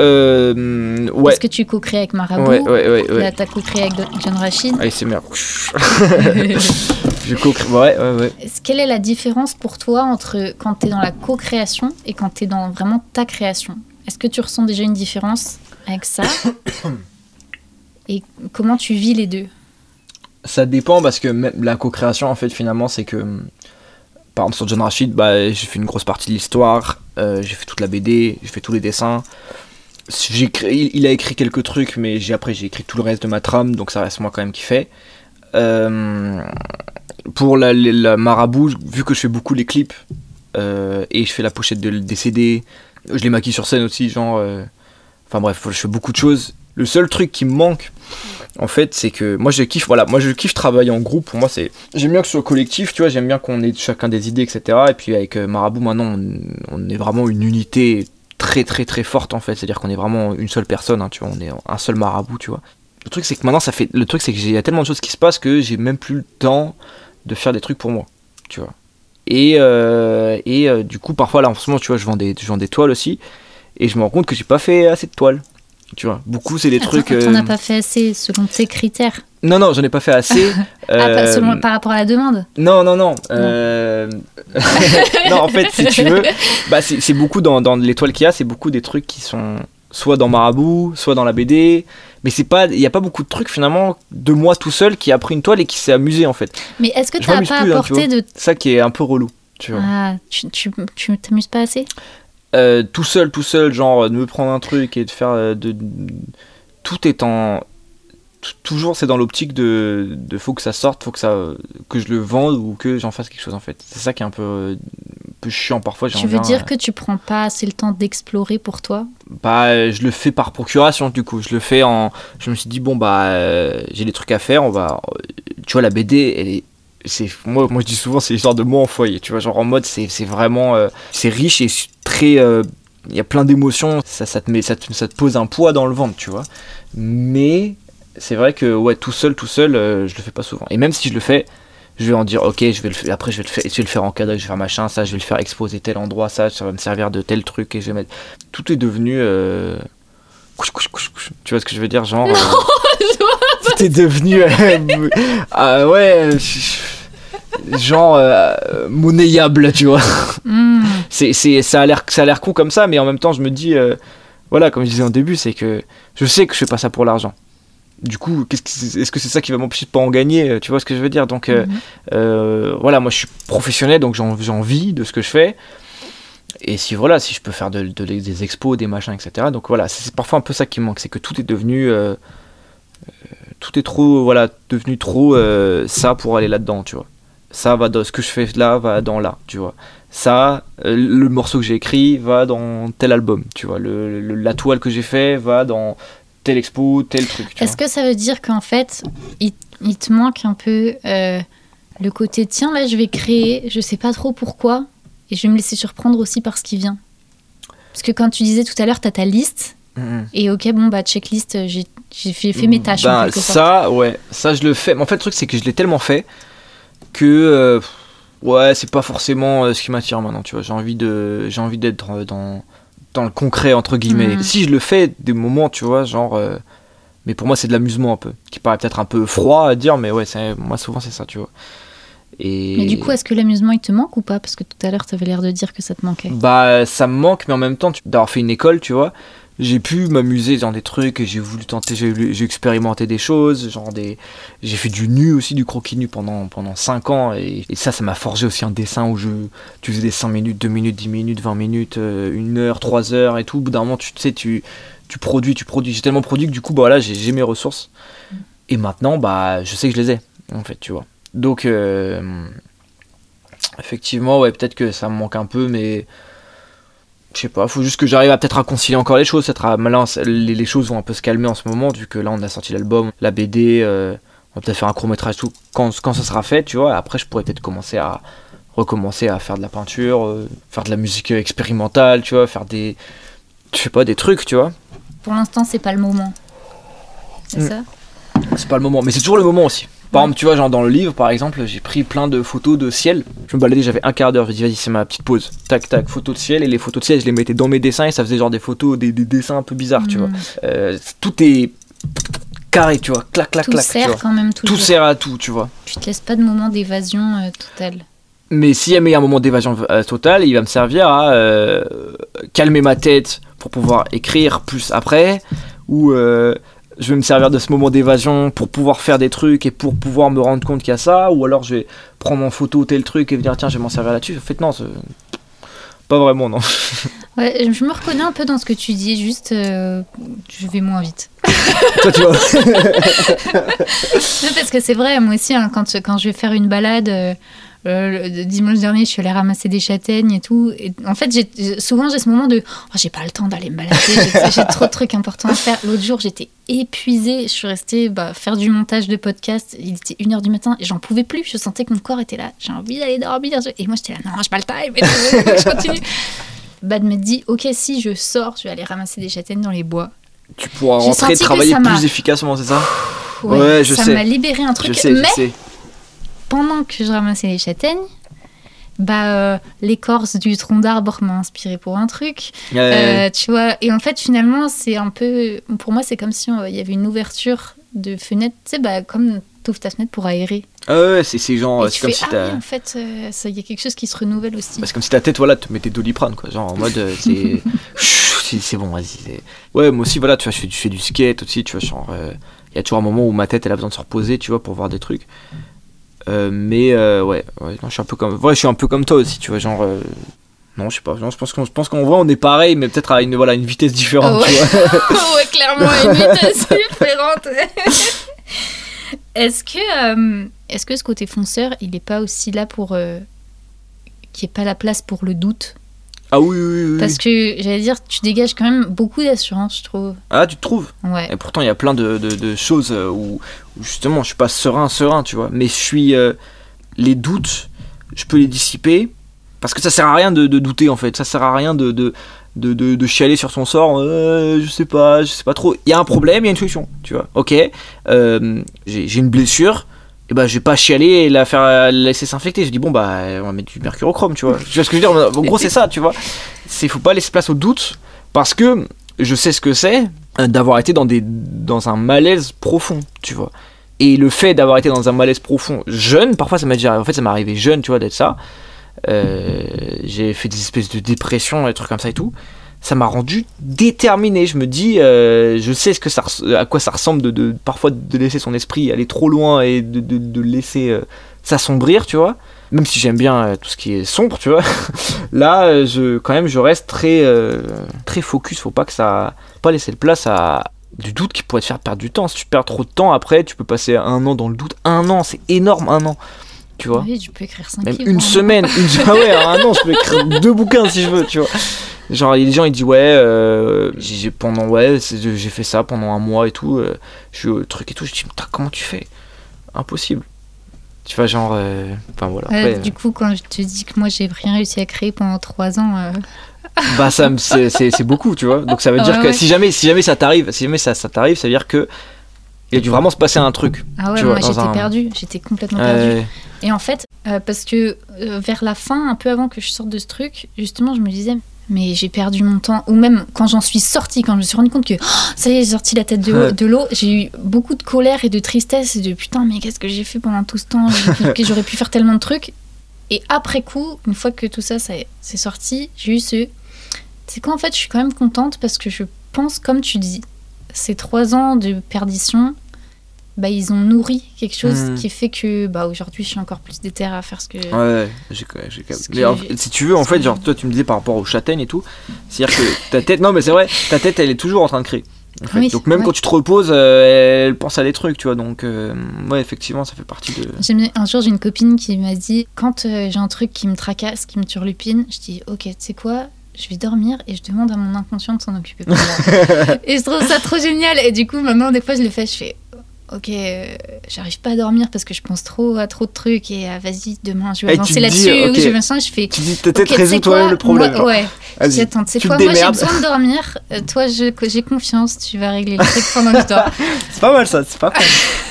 Euh, ouais. Est-ce que tu co-crées avec Marabout Ouais, ouais, ouais, ouais. Là, t'as co-créé avec John Rachid. Allez, c'est merde. <laughs> je co Ouais, ouais, ouais. Quelle est la différence pour toi entre quand tu es dans la co-création et quand tu es dans vraiment ta création? Est-ce que tu ressens déjà une différence avec ça <coughs> Et comment tu vis les deux? Ça dépend parce que même la co-création, en fait, finalement, c'est que. Par exemple, sur John Rachid, bah, j'ai fait une grosse partie de l'histoire, euh, j'ai fait toute la BD, j'ai fait tous les dessins. Il, a écrit quelques trucs, mais j'ai après j'ai écrit tout le reste de ma trame, donc ça reste moi quand même qui fait. Euh, pour la, la- marabout, vu que je fais beaucoup les clips euh, et je fais la pochette de, des CD, je les maquille sur scène aussi, genre. euh, Enfin bref, je fais beaucoup de choses. Le seul truc qui me manque, en fait, c'est que moi je kiffe, voilà, moi je kiffe travailler en groupe. Pour moi, c'est, j'aime bien que ce soit collectif, tu vois, j'aime bien qu'on ait chacun des idées, etc. Et puis avec Marabout, maintenant, on est vraiment une unité très très très forte en fait. C'est-à-dire qu'on est vraiment une seule personne, hein, tu vois, on est un seul Marabout, tu vois. Le truc c'est que maintenant ça fait, le truc c'est que j'ai- tellement de choses qui se passent que j'ai même plus le temps de faire des trucs pour moi, tu vois. Et, euh, et euh, du coup, parfois là en ce moment, tu vois, je vends des, je vends des toiles aussi, et je me rends compte que j'ai pas fait assez de toiles. Tu vois, beaucoup c'est des Attends, trucs. T'en euh, as pas fait assez selon tes critères Non, non, j'en ai pas fait assez. <laughs> Ah, pas Euh, selon, par rapport à la demande Non, non, non. euh, <laughs> non, en fait, si tu veux, bah, c'est beaucoup dans, dans les toiles qu'il y a, c'est beaucoup des trucs qui sont soit dans Marabout, soit dans la BD. Mais c'est pas, il n'y a pas beaucoup de trucs finalement de moi tout seul qui a pris une toile et qui s'est amusé en fait. Mais est-ce que pas plus, hein, tu apporté de. Ça qui est un peu relou. Tu vois. Ah, tu t'amuses pas assez? Euh, tout seul, tout seul, genre de me prendre un truc et de faire euh, de, tout est en toujours c'est dans l'optique de, de faut que ça sorte, faut que ça que je le vende ou que j'en fasse quelque chose en fait. C'est ça qui est un peu un peu chiant parfois. Tu veux dire que tu prends pas assez le temps d'explorer pour toi? Bah, je le fais par procuration du coup. Je le fais en. Je me suis dit bon bah euh, j'ai des trucs à faire. On va. Tu vois la BD, elle est. C'est moi, moi je dis souvent c'est l'histoire de moi en foyer. Tu vois genre en mode c'est vraiment euh, c'est riche et très. euh, Il y a plein d'émotions. Ça, ça te met ça te, ça te pose un poids dans le ventre tu vois. Mais c'est vrai que ouais tout seul tout seul euh, je le fais pas souvent. Et même si je le fais. Je vais en dire ok je vais le faire après je vais le faire je vais le faire encadrer je vais faire machin ça je vais le faire exposer tel endroit ça ça va me servir de tel truc et je vais mettre tout est devenu euh, couche, couche, couche, tu vois ce que je veux dire genre euh, <laughs> tout est devenu <laughs> ah ouais genre euh, monnayable tu vois Hmm. c'est c'est ça a l'air ça a l'air con comme ça mais en même temps je me dis euh, voilà comme je disais au début c'est que je sais que je fais pas ça pour l'argent du coup, est-ce que c'est ça qui va m'empêcher de pas en gagner Tu vois ce que je veux dire? Donc mhm. voilà, moi je suis professionnel, donc j'ai envie de ce que je fais. Et si voilà, si je peux faire de, des expos, des machins, etc. Donc voilà, c'est parfois un peu ça qui me manque, c'est que tout est devenu tout est trop voilà devenu trop ça pour aller là-dedans, tu vois. Ça va dans ce que je fais là va dans là, tu vois ça, euh, le morceau que j'ai écrit va dans tel album, tu vois, le, la toile que j'ai fait va dans tel expo, tel truc. Est-ce que ça veut dire qu'en fait, il, te manque un peu euh, le côté tiens, là je vais créer, je sais pas trop pourquoi, et je vais me laisser surprendre aussi par ce qui vient Parce que quand tu disais tout à l'heure, tu as ta liste, mm-hmm. et ok, bon, bah, checklist, j'ai fait, fait, mes tâches. Bah, ça, ouais, ça je le fais. Mais en fait, le truc, c'est que je l'ai tellement fait que. Euh, ouais, c'est pas forcément euh, ce qui m'attire maintenant, tu vois. J'ai envie de, j'ai envie d'être euh, dans, dans le concret entre guillemets. Mm. Si je le fais des moments, tu vois, genre, euh, mais pour moi c'est de l'amusement un peu, qui paraît peut-être un peu froid à dire, mais ouais, c'est, moi souvent c'est ça, tu vois. Et... Mais du coup, est-ce que l'amusement il te manque ou pas? Parce que tout à l'heure, tu avais l'air de dire que ça te manquait. Bah, ça me manque, mais en même temps, d'avoir fait une école, tu vois, j'ai pu m'amuser dans des trucs, j'ai voulu tenter, j'ai expérimenté des choses, genre des, j'ai fait du nu aussi, du croquis nu pendant pendant 5 ans et, ça, ça m'a forgé aussi un dessin où je, tu faisais des 5 minutes, 2 minutes, 10 minutes, 20 minutes, 1 euh, heure, 3 heures et tout. Au bout d'un moment, tu sais, tu, tu produis, tu produis. J'ai tellement produit que du coup, bah voilà, j'ai mes ressources et maintenant, bah, je sais que je les ai en fait, tu vois. Donc, euh, effectivement, ouais, peut-être que ça me manque un peu, mais je sais pas, faut juste que j'arrive à peut-être à concilier encore les choses. Peut-être malin, les, les, choses vont un peu se calmer en ce moment, vu que là on a sorti l'album, la BD, euh, on va peut-être faire un court métrage, tout. Quand, quand ça sera fait, tu vois, après je pourrais peut-être commencer à recommencer à faire de la peinture, euh, faire de la musique expérimentale, tu vois, faire des. Je sais pas, des trucs, tu vois. Pour l'instant, c'est pas le moment. C'est mm. ça? C'est pas le moment, mais c'est toujours le moment aussi. Par exemple, tu vois, genre dans le livre, par exemple, j'ai pris plein de photos de ciel. Je me baladais, j'avais un quart d'heure. Je me dit, vas-y, c'est ma petite pause. Tac, tac, photos de ciel. Et les photos de ciel, je les mettais dans mes dessins et ça faisait genre des photos, des, dessins un peu bizarres, tu vois. Mm. Euh, tout est carré, tu vois. Clac, clac, tout clac. Sert quand même tout sert à tout, tu vois. Tu te laisses pas de moment d'évasion euh, totale. Mais si y a un moment d'évasion euh, totale, il va me servir à calmer ma tête pour pouvoir écrire plus après. Ou je vais me servir de ce moment d'évasion pour pouvoir faire des trucs et pour pouvoir me rendre compte qu'il y a ça, ou alors je vais prendre en photo tel truc et dire tiens je vais m'en servir là-dessus. En fait non, pas vraiment non. <laughs> Ouais, je me reconnais un peu dans ce que tu dis, juste euh, je vais moins vite. <laughs> Toi tu vois. <laughs> parce que c'est vrai, moi aussi hein, quand, quand je vais faire une balade. Euh, euh, le dimanche dernier, je suis allée ramasser des châtaignes et tout. Et en fait, souvent, j'ai ce moment de oh, j'ai pas le temps d'aller me balader, <laughs> j'ai trop de trucs importants à faire. L'autre jour, j'étais épuisée. Je suis restée bah, faire du montage de podcast. Il était 1h du matin et j'en pouvais plus. Je sentais que mon corps était là. J'ai envie d'aller dormir. Et moi, j'étais là, non, j'ai pas le time. Et je continue. <laughs> Bad me dit ok, si je sors, je vais aller ramasser des châtaignes dans les bois. Tu pourras rentrer travailler plus efficacement, c'est ça? Ouais, je sais. Ça m'a libéré un truc. Je sais, mais je sais pendant que je ramassais les châtaignes, bah euh, l'écorce du tronc d'arbre m'a inspiré pour un truc. Euh, tu vois et en fait finalement c'est un peu pour moi c'est comme si euh, il y avait une ouverture de fenêtre tu sais bah comme ouvres ta fenêtre pour aérer. Ah ouais c'est genre c'est comme si ah oui, en fait il y a quelque chose qui se renouvelle aussi. Bah, c'est comme si ta tête voilà te mettait doliprane quoi genre en mode <laughs> c'est c'est bon vas-y ouais moi aussi voilà tu vois je fais, je fais du skate aussi tu vois genre il y a toujours un moment où ma tête elle a besoin de se reposer tu vois pour voir des trucs euh, mais euh, ouais, ouais je suis un peu comme, ouais, je suis un peu comme toi aussi, tu vois, genre. Euh, non, je sais pas. je pense qu'on, je pense qu'on voit, on est pareil, mais peut-être à une, voilà, une vitesse différente. ouais. <laughs> ouais, clairement, une vitesse <laughs> différente. <laughs> est-ce que, est-ce que ce côté fonceur, il n'est pas aussi là pour qu'il n'y ait pas la place pour le doute? Ah oui, oui, oui. Parce que, j'allais dire, tu dégages quand même beaucoup d'assurance, je trouve. Ah, tu te trouves Ouais. Et pourtant, il y a plein de, de, choses euh, où, justement, je suis pas serein, serein, tu vois. Mais je suis. Euh, les doutes, je peux les dissiper. Parce que ça sert à rien de, douter, en fait. Ça sert à rien de, de, de, chialer sur son sort. Euh, je sais pas, je sais pas trop. Il y a un problème, il y a une solution, tu vois. Ok, j'ai une blessure et eh bah ben, je vais pas chialer et la faire laisser s'infecter. Je dis bon bah on va mettre du mercurochrome, tu vois. Tu vois ce que je veux dire? En gros c'est ça, tu vois. C'est faut pas laisser place au doute parce que je sais ce que c'est euh, d'avoir été dans des dans un malaise profond, tu vois. Et le fait d'avoir été dans un malaise profond jeune, parfois ça m'a déjà en fait ça m'est arrivé jeune, tu vois, d'être ça. Euh, j'ai fait des espèces de dépression, des trucs comme ça et tout. Ça m'a rendu déterminé. Je me dis, euh, je sais ce que ça, à quoi ça ressemble de, de- parfois de laisser son esprit aller trop loin et de, de, laisser euh, s'assombrir, tu vois. Même si j'aime bien euh, tout ce qui est sombre, tu vois. <laughs> Là, euh, je, quand même, je reste très, très focus. Faut pas que ça, pas laisser de place à du doute qui pourrait te faire perdre du temps. Si tu perds trop de temps, après, tu peux passer un an dans le doute. Un an, c'est énorme, un an. Tu vois. Oui, tu peux écrire 5 Même livres. une semaine, une... <laughs> ah ouais, un an, je peux écrire deux bouquins si je veux, tu vois. Genre, les gens ils disent ouais, euh, j'ai pendant ouais, j'ai fait ça pendant un mois et tout, euh, je suis au truc et tout, je dis putain comment tu fais? Impossible. Tu vois genre, euh, enfin voilà. Ouais, après, du coup, quand je te dis que moi j'ai rien réussi à créer pendant 3 ans, <laughs> bah ça c'est c'est- c'est beaucoup, tu vois. Donc ça veut dire Ouais, que ouais. si jamais si jamais ça t'arrive, si jamais ça ça t'arrive, ça veut dire que il a dû vraiment se passer un truc. ah ouais, Tu vois, j'étais un- perdue, j'étais complètement perdue. Euh, Et en fait, euh, parce que euh, vers la fin, un peu avant que je sorte de ce truc, justement, je me disais, mais j'ai perdu mon temps. Ou même quand j'en suis sortie, quand je me suis rendu compte que oh, ça y est, j'ai sorti la tête de, Ouais. de l'eau, j'ai eu beaucoup de colère et de tristesse et de putain, mais qu'est-ce que j'ai fait pendant tout ce temps? J'aurais pu faire tellement de trucs. Et après coup, une fois que tout ça, ça est- c'est sorti, j'ai eu ce. C'est quoi en fait, je suis quand même contente parce que je pense, comme tu dis, ces trois ans de perdition, bah, ils ont nourri quelque chose Mhm. qui fait que bah, aujourd'hui je suis encore plus déter à faire ce que. Ouais, j'ai quand même. si tu veux, en fait, genre, toi, tu me disais par rapport aux châtaignes et tout, c'est-à-dire que ta tête, non, mais c'est vrai, ta tête, elle est toujours en train de créer. en fait. Oui, donc, même ouais. quand tu te reposes, euh, elle pense à des trucs, tu vois. Donc, euh, ouais, effectivement, ça fait partie de. Un jour, j'ai une copine qui m'a dit quand euh, j'ai un truc qui me tracasse, qui me turlupine, je dis ok, tu sais quoi je vais dormir et je demande à mon inconscient de s'en occuper pour moi. <laughs> et je trouve ça trop génial. Et du coup, maintenant, des fois, je le fais, je fais ok, euh, j'arrive pas à dormir parce que je pense trop à trop de trucs et ah, vas-y, demain, je vais Et avancer là-dessus. dis, ok. Oui, je vais machin, je fais. Tu dis, peut-être ok, tu sais résous toi-même quoi le problème. Moi, genre. ouais. Je attends, tu sais quoi Moi, j'ai besoin de dormir. Euh, toi, j'ai confiance. Tu vas régler le truc pendant que dors. <laughs> C'est pas mal ça, c'est pas mal.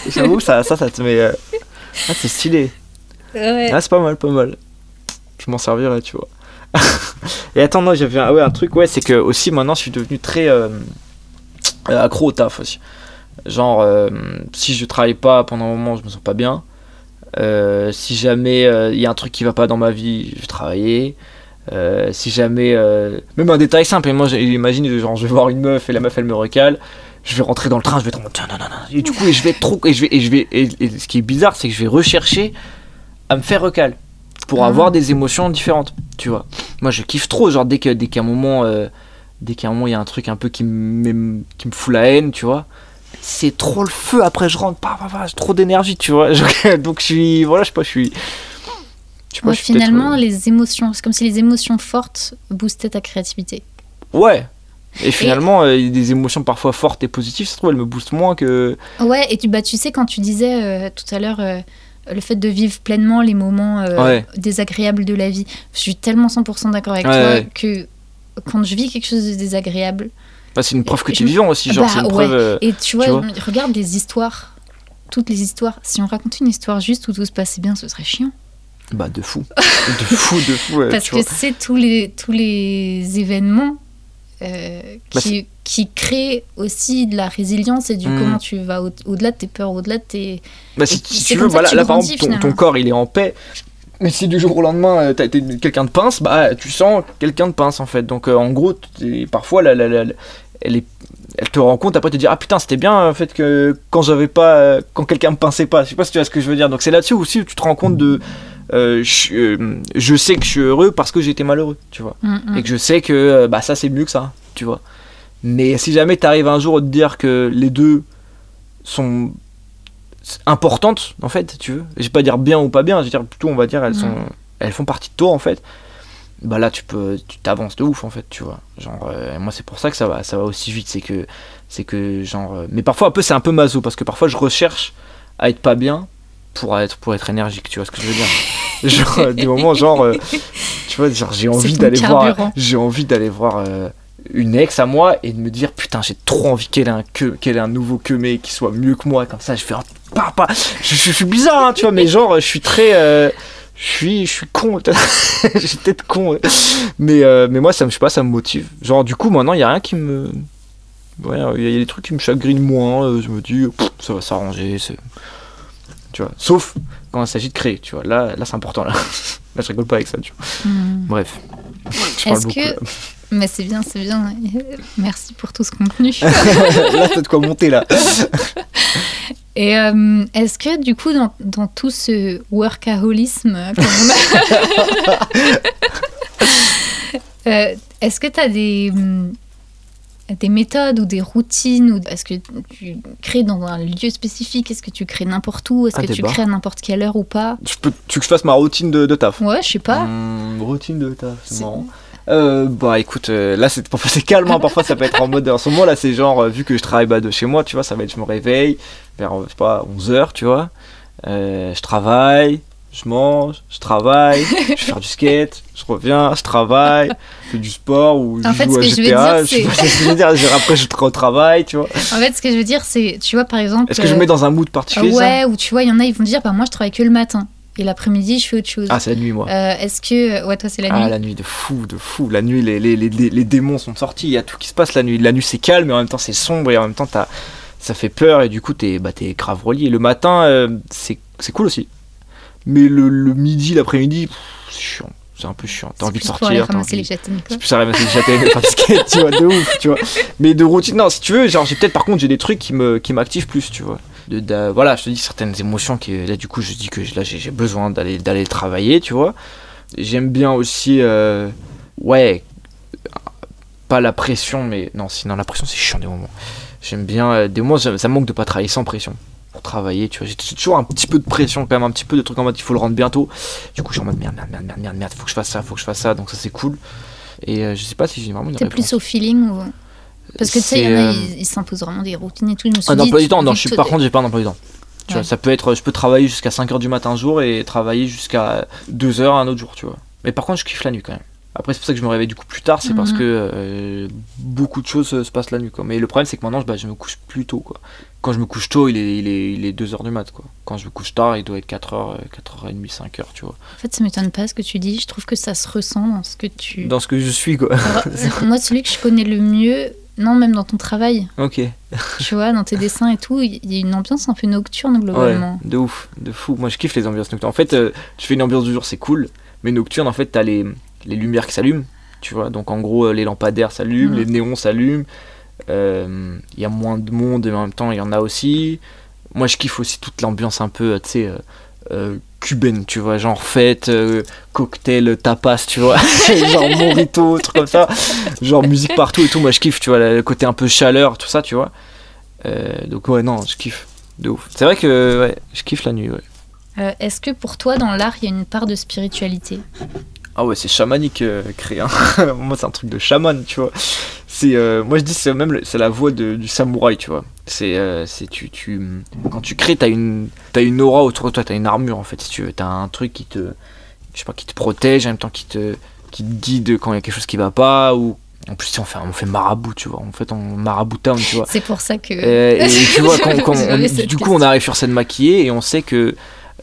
J'avoue, ça, ça, ça te met. euh, Ah, c'est stylé. Ouais. Ah, c'est pas mal, pas mal. Je m'en servirai, tu vois. <laughs> Et attends, non, j'avais un, ouais, un truc, ouais, c'est que aussi maintenant je suis devenu très euh, euh, accro au taf aussi. Genre, euh, si je travaille pas pendant un moment, je me sens pas bien. Euh, si jamais il y a un truc qui va pas dans ma vie, je vais travailler. Euh, si jamais. euh, Même un détail simple, et moi j'ai- imagine, genre, je vais voir une meuf et la meuf elle me recale. Je vais rentrer dans le train, je vais être non, non, non. Et du coup, et je vais être trop. Et, je vais, et, je vais, et, et ce qui est bizarre, c'est que je vais rechercher à me faire recal pour Ah. avoir des émotions différentes, tu vois. Moi, je kiffe trop, genre, dès que- dès qu'à un moment. euh, dès qu'à un moment il y a un truc un peu qui me, qui me fout la haine, tu vois. C'est trop le feu, après je rentre, pas, pas, pas, j'ai trop d'énergie, tu vois. <laughs> Donc je suis, voilà, je sais pas, je suis... Je sais pas, Ouais, je suis finalement, euh, les émotions, c'est comme si les émotions fortes boostaient ta créativité. Ouais. Et finalement, euh, des émotions parfois fortes et positives, ça se trouve, elles me boostent moins que... Ouais, et tu, bah, tu sais, quand tu disais euh, tout à l'heure euh, le fait de vivre pleinement les moments Ouais. désagréables de la vie, je suis tellement 100% d'accord avec Ouais, toi ouais. que quand je vis quelque chose de désagréable, Bah, c'est une preuve que tu es vivant aussi, genre, Bah, c'est une ouais. preuve... et tu vois, Tu regarde les histoires, toutes les histoires. Si on racontait une histoire juste où tout se passait bien, ce serait chiant. Bah, de fou. <laughs> de fou, de fou, ouais, Parce que c'est tous les, tous les événements euh, Bah, qui, qui créent aussi de la résilience et du Mm. comment tu vas au- au-delà de tes peurs, au-delà de tes... Bah, si, Et si c'est tu veux, voilà, là par exemple, ton, ton corps il est en paix. Mais si du jour au lendemain euh, t'as été quelqu'un de pince, bah tu sens quelqu'un de pince en fait. Donc euh, en gros, parfois la, la- la- la- elle, est, elle te rend compte après te dire ah putain c'était bien en fait que quand j'avais pas, euh, quand quelqu'un me pinçait pas. Je sais pas si tu vois ce que je veux dire. Donc c'est là-dessus aussi où tu te rends compte de euh, je, euh, je sais que je suis heureux parce que j'étais malheureux, tu vois Mm, mm. et que je sais que bah ça c'est mieux que ça, tu vois. Mais si jamais t'arrives un jour à te dire que les deux sont importantes en fait, tu veux, je vais pas dire bien ou pas bien, je veux dire plutôt on va dire elles sont elles font partie de toi en fait. Bah là tu peux tu t'avances de ouf en fait, tu vois. Genre euh, moi c'est pour ça que ça va ça va aussi vite, c'est que c'est que genre euh, mais parfois un peu c'est un peu maso parce que parfois je recherche à être pas bien pour être pour être énergique, tu vois ce que je veux dire. <laughs> genre euh, des moments genre euh, tu vois genre j'ai envie d'aller voir j'ai envie d'aller voir une ex à moi et de me dire putain j'ai trop envie qu'elle ait un que qu'elle ait un nouveau que mais qui soit mieux que moi. Comme ça je fais un papa je, je suis bizarre hein, tu vois mais genre je suis très euh, je suis je suis con. <laughs> Suis peut-être con mais euh, mais moi ça me je sais pas ça me motive. Genre du coup maintenant il y a rien qui me ouais il y a des trucs qui me chagrinent moins euh, je me dis pff, ça va s'arranger c'est tu vois. Sauf quand il s'agit de créer tu vois. Là là c'est important là. <laughs> Là je rigole pas avec ça tu vois. Mm. bref. Je parle Est-ce beaucoup que- là. Mais c'est bien, c'est bien. Merci pour tout ce contenu. <laughs> là, t'as de quoi monter là. <laughs> Et euh, est-ce que du coup, dans, dans tout ce workaholisme, <laughs> Euh, est-ce que tu as des, hum, des méthodes ou des routines ou Est-ce que tu crées dans un lieu spécifique? Est-ce que tu crées n'importe où? Est-ce Ah, que tu crées à n'importe quelle heure ou pas? Je peux, tu veux que je fasse ma routine de, de taf? Ouais, je sais pas. Mmh, routine de taf, C'est- marrant. Euh, bah écoute, euh, là c'est parfois <laughs> c'est calme, hein, parfois ça peut être en mode. En ce moment là c'est genre, euh, vu que je travaille bah, de chez moi, tu vois, ça va être je me réveille vers, euh, je sais pas, 11h, tu vois. Je travaille, je mange, je travaille, je vais faire du skate, je reviens, je travaille, je fais du sport ou je En fait, joue ce à que je veux GTA. dire, je sais pas ce que je veux dire, après je retravaille, tu vois. En fait, ce que je veux dire, c'est, tu vois, par exemple. Est-ce que je me mets dans un mood particulier Ouais, ou tu vois, il y en a, ils vont dire, bah moi je travaille que le matin. Et l'après-midi, je fais autre chose. Ah, c'est la nuit moi. Euh, Est-ce que. Ouais, toi, c'est la Ah, nuit. la nuit de fou, de fou. La nuit, les, les, les, les démons sont sortis. Il y a tout qui se passe la nuit. La nuit, c'est calme, mais en même temps, c'est sombre et en même temps, t'as- ça fait peur et du coup, t'es bah, grave relié. Le matin, euh, c'est c'est cool aussi. Mais le, le midi, l'après-midi, c'est chiant. C'est un peu chiant. T'as C'est envie de plus sortir. Aller t'as ramasser les châtaignes, c'est plus à ramasser les châtaignes, tu vois, de ouf, tu vois. Mais de routine, non, si tu veux, genre, j'ai peut-être, par contre, j'ai des trucs qui me qui m'activent plus, tu vois. De, de- voilà, je te dis certaines émotions qui, là, du coup, je dis que là, j'ai besoin d'aller d'aller travailler, tu vois. J'aime bien aussi, euh, ouais, pas la pression, mais non, sinon la pression, c'est chiant des moments. J'aime bien, euh, des moments, ça manque de pas travailler sans pression. Pour travailler, tu vois, j'ai toujours un petit peu de pression, quand même, un petit peu de trucs en mode, il faut le rendre bientôt. Du coup, je suis en mode merde, merde, merde, merde, merde, merde, faut que je fasse ça, faut que je fasse ça, donc ça, c'est cool. Et euh, je sais pas si j'ai vraiment T'es plus au feeling ou. Parce que tu sais, il y en a, C'est, euh, ils ils s'imposent vraiment des routines et tout. Je me suis Un dit, emploi du temps, non, je suis, par contre, j'ai pas un emploi du temps. Tu Ouais. vois, ça peut être, je peux travailler jusqu'à 5h du matin un jour et travailler jusqu'à 2h un autre jour, tu vois. Mais par contre, je kiffe la nuit quand même. Après, c'est pour ça que je me réveille du coup plus tard, c'est parce Mhm. que euh, beaucoup de choses se passent la nuit, quoi. Mais le problème, c'est que maintenant, je- bah, je me couche plus tôt, quoi. Quand je me couche tôt, il est, il est, il est 2h du mat, quoi. Quand je me couche tard, il doit être 4h, 4h30, 5h, tu vois. En fait, ça m'étonne pas ce que tu dis. Je trouve que ça se ressent dans ce que tu. Dans ce que je suis, quoi. Alors, <laughs> moi, celui que je connais le mieux, non, même dans ton travail, ok. <laughs> tu vois, dans tes dessins et tout, il y a une ambiance un peu nocturne Ouais, globalement. de ouf, de fou. Moi, je kiffe les ambiances nocturnes. En fait, euh, tu fais une ambiance du jour, c'est cool. Mais nocturne, en fait, t'as les, les lumières qui s'allument. Tu vois, donc en gros, euh, les lampadaires s'allument, les néons s'allument. Euh, Il y a moins de monde, mais en même temps, il y en a aussi. Moi, je kiffe aussi toute l'ambiance un peu, euh, tu sais, euh, euh, cubaine, tu vois, genre fête, euh, cocktail, tapas, tu vois, <laughs> <laughs> genre morito, truc comme ça, genre musique partout et tout. Moi, je kiffe, tu vois, le côté un peu chaleur, tout ça, tu vois. Euh, donc, ouais, non, je kiffe, de ouf. C'est vrai que, ouais, je kiffe la nuit, ouais. Est-ce que pour toi, dans l'art, il y a une part de spiritualité? Ah ouais, c'est chamanique euh, créé. hein. <laughs> moi, c'est un truc de chaman, tu vois. C'est, euh, moi, je dis, c'est même c'est la voix de- du samouraï, tu vois. C'est, euh, c'est tu, tu, quand tu crées, t'as une, t'as une aura autour de toi, t'as une armure en fait, si tu veux. T'as un truc qui te, je sais pas, qui te protège, en même temps qui te, qui te guide quand il y a quelque chose qui va pas ou. En plus, on fait, on fait marabout, tu vois. En fait, on marabout town, tu vois. C'est pour ça que. Euh, et tu <laughs> vois, quand, quand on- J'avais cette du coup, on arrive sur scène maquillée et on sait que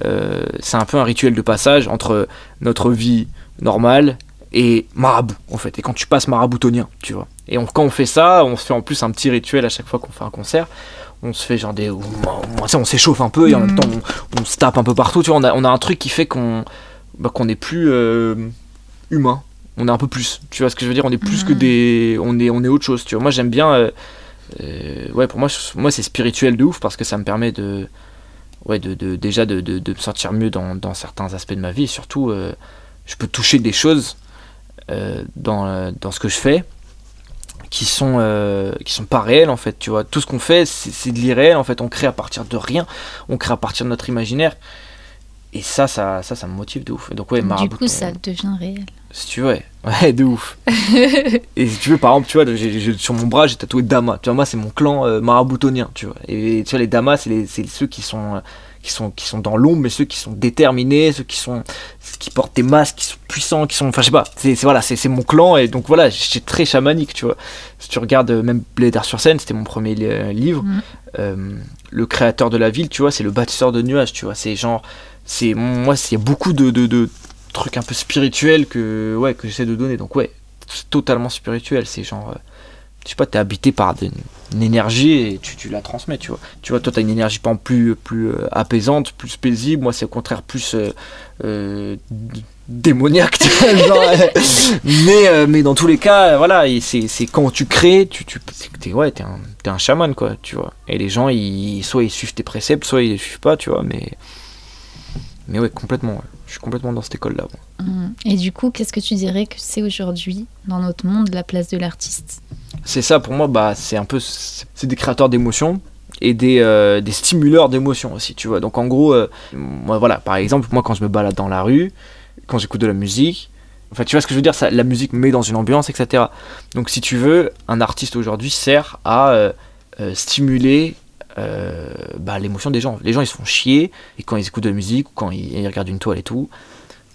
euh, c'est un peu un rituel de passage entre notre vie normale et marabout, en fait. Et quand tu passes maraboutonien, tu vois. Et on- quand on fait ça, on se fait en plus un petit rituel à chaque fois qu'on fait un concert. On se fait genre des. On, on- tu sais, on s'échauffe un peu et en même temps, on, se tape un peu partout. Tu vois, on a, on a un truc qui fait qu'on bah, qu'on est plus euh, humain. On est un peu plus. Tu vois ce que je veux dire? On est plus que Mhm. des. On est, on est autre chose, tu vois. Moi, j'aime bien. euh, euh, ouais, pour moi, moi c'est spirituel de ouf parce que ça me permet de, ouais, de, de- déjà de, de- de me sentir mieux dans, dans certains aspects de ma vie. Et surtout, je peux toucher des choses euh, dans, dans ce que je fais qui sont euh, qui sont pas réelles en fait. Tu vois, tout ce qu'on fait, c'est de l'irréel en fait. On crée à partir de rien. On crée à partir de notre imaginaire. Et ça, ça, ça, ça me motive de ouf. Et donc ouais, du coup, on- ça devient réel. si tu veux, ouais, <laughs> de ouf. <laughs> et si tu veux, par exemple, tu vois, sur mon bras, j'ai tatoué Dama. Tu vois, moi, c'est mon clan euh, maraboutonien, tu vois. Et tu vois, les Damas, c'est ceux qui sont, qui sont, qui sont dans l'ombre, mais ceux qui sont déterminés, ceux qui sont, qui portent des masques, qui sont puissants, qui sont, enfin, je sais pas. C'est c'est- voilà, c'est c'est mon clan, et donc voilà, c'est très chamanique, tu vois. Si tu regardes euh, même Blé d'Art sur scène, c'était mon premier li- euh, livre. Mhm. Euh, le créateur de la ville, tu vois, c'est le bâtisseur de nuages, tu vois. C'est genre, c'est moi, il y a beaucoup de, de, de trucs un peu spirituels que ouais que j'essaie de donner. Donc ouais, c'est totalement spirituel. C'est genre, euh, je sais pas, t'es habité par une énergie et tu, tu la transmets, tu vois. Tu vois, toi t'as une énergie pas plus plus euh, apaisante, plus paisible. Moi c'est au contraire plus euh, euh, démoniaque. genre, <laughs> mais, mais dans tous les cas, voilà, c'est quand tu crées, tu, tu t'es ouais, t'es un, un chaman, quoi, tu vois. Et les gens, ils, soit ils suivent tes préceptes, soit ils les suivent pas, tu vois, mais. Mais ouais, complètement, ouais. Je suis complètement dans cette école-là. Hum. Et du coup, qu'est-ce que tu dirais que c'est aujourd'hui, dans notre monde, la place de l'artiste? C'est ça, pour moi, bah, c'est un peu. C'est des créateurs d'émotions et des, euh, des stimuleurs d'émotions aussi, tu vois. Donc en gros, euh, moi, voilà, par exemple, moi quand je me balade dans la rue, quand j'écoute de la musique, enfin, tu vois ce que je veux dire, ça, la musique me met dans une ambiance, etc. Donc si tu veux, un artiste aujourd'hui sert à euh, euh, stimuler. Euh, bah, l'émotion des gens. Les gens ils se font chier et quand ils écoutent de la musique ou quand ils, regardent une toile et tout,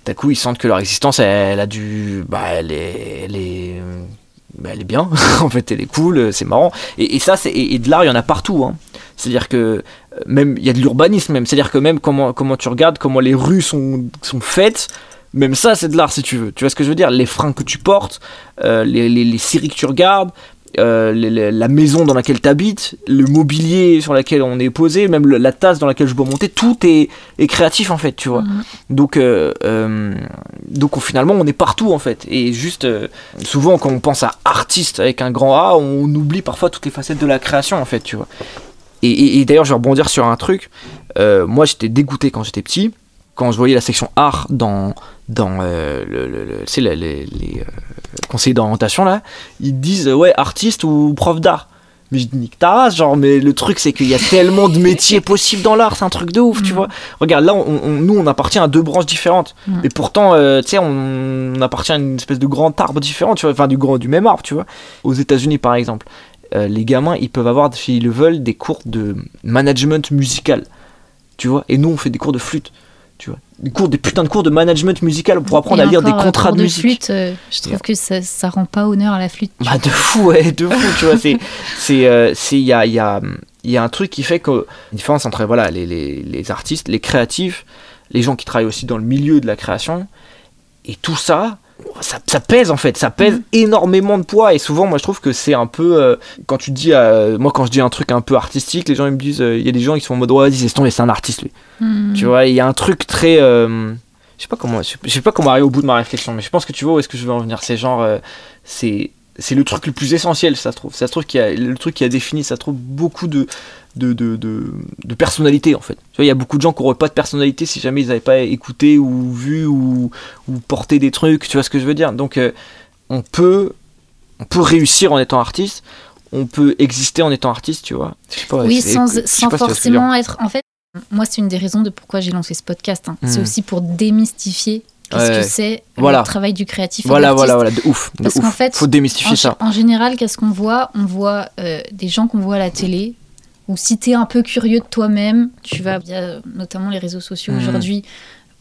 d'un coup ils sentent que leur existence elle, a du. Bah, elle est, elle est, bah, elle est bien, <laughs> en fait elle est cool, c'est marrant. Et, ça, c'est, et, de l'art il y en a partout. Hein. C'est-à-dire que euh, même il y a de l'urbanisme même. C'est-à-dire que même comment, comment tu regardes, comment les rues sont, sont faites, même ça c'est de l'art si tu veux. Tu vois ce que je veux dire? Les fringues que tu portes, euh, les, les, les séries que tu regardes, euh, la maison dans laquelle tu habites, le mobilier sur lequel on est posé, même le- la tasse dans laquelle je bois mon thé, tout est, est créatif en fait, tu vois. Mhm. Donc, euh, euh, donc on- finalement, on est partout en fait. Et juste, souvent, quand on pense à artiste avec un grand A, on oublie parfois toutes les facettes de la création en fait, tu vois. Et, et- et d'ailleurs, je vais rebondir sur un truc. Moi, j'étais dégoûté quand j'étais petit, quand je voyais la section art dans, dans le, le- les, conseillers d'orientation là. Ils disent, euh, ouais, artiste ou prof d'art. Mais je dis, nique ta race, genre, mais le truc, c'est qu'il y a tellement de métiers <laughs> possibles dans l'art, c'est un truc de ouf, tu Mhm. vois. Regarde, là, on- on- nous, on appartient à deux branches différentes. Mhm. Et pourtant, euh, tu sais, on, on appartient à une espèce de grand arbre différent, tu vois, enfin, du, grand, du même arbre, tu vois. Aux États-Unis, par exemple, euh, les gamins, ils peuvent avoir, s'ils le veulent, des cours de management musical, tu vois. Et nous, on fait des cours de flûte, tu vois. Des, cours, des putains de cours de management musical pour apprendre à lire des euh, contrats cours de musique. flûte, euh, je trouve que ça, ça rend pas honneur à la flûte. Bah de fou, ouais, de fou, tu vois, c'est, <laughs> c'est, euh, c'est, il y a, il y a, il y a un truc qui fait que, une différence entre, voilà, les, les, les artistes, les créatifs, les gens qui travaillent aussi dans le milieu de la création, et tout ça, ça, ça pèse en fait, ça pèse Mhm. énormément de poids, et souvent, moi, je trouve que c'est un peu, euh, quand tu dis, euh, moi, quand je dis un truc un peu artistique, les gens, ils me disent, euh, il y a des gens qui sont en mode, ouais, vas-y, c'est un artiste, lui. Hmm. Tu vois, il y a un truc très. euh, je sais pas comment, je sais- pas comment arriver au bout de ma réflexion, mais je pense que tu vois où est-ce que je veux en venir. C'est genre, c'est c'est le truc le plus essentiel, ça se trouve. Ça se trouve qui a le truc qui a défini, ça se trouve beaucoup de de, de, de, de personnalité en fait. Tu vois, il y a beaucoup de gens qui n'auraient pas de personnalité si jamais ils n'avaient pas écouté ou vu ou, ou porté des trucs. Tu vois ce que je veux dire Donc, euh, on peut on peut réussir en étant artiste. On peut exister en étant artiste, tu vois. Je sais pas, oui, sans, je sans pas si forcément être. En fait, moi, c'est une des raisons de pourquoi j'ai lancé ce podcast. hein. C'est Mm. aussi pour démystifier qu'est-ce Ouais. que c'est Voilà. le travail du créatif. Voilà, voilà, voilà, de ouf. De Parce qu'en fait, faut démystifier En, ça. en général, qu'est-ce qu'on voit? On voit euh, des gens qu'on voit à la télé. Ou si tu es un peu curieux de toi-même, tu vas via notamment les réseaux sociaux Mhm. aujourd'hui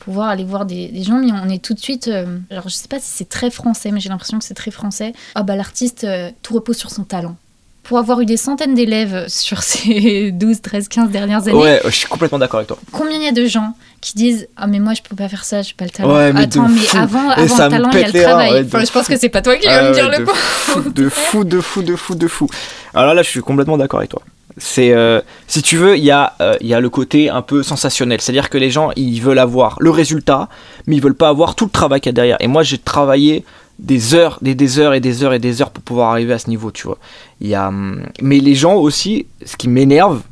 pouvoir aller voir des, des gens, mais on est tout de suite. euh, alors, je sais pas si c'est très français, mais j'ai l'impression que c'est très français. Ah, bah, l'artiste, euh, tout repose sur son talent. Pour avoir eu des centaines d'élèves <laughs> sur ces 12, 13, 15 dernières années, Ouais, je suis complètement d'accord avec toi. combien il y a de gens qui disent Ah, mais moi, je peux pas faire ça, j'ai pas le talent. Ouais, mais Attends, mais fou. avant, avant ça le me talent, il y a le reins, travail. ouais, de Enfin, je pense que c'est pas toi qui Ah vas me ouais, dire de le fou, de fou, de fou, de fou, de fou. Alors là, je suis complètement d'accord avec toi. C'est, euh, si tu veux, il y, a, euh, y a le côté un peu sensationnel. C'est-à-dire que les gens, ils veulent avoir le résultat, mais ils veulent pas avoir tout le travail qu'il y a derrière. Et moi, j'ai travaillé des heures, des, des heures et des heures et des heures pour pouvoir arriver à ce niveau, tu vois. Y a, hum, mais les gens aussi, ce qui m'énerve,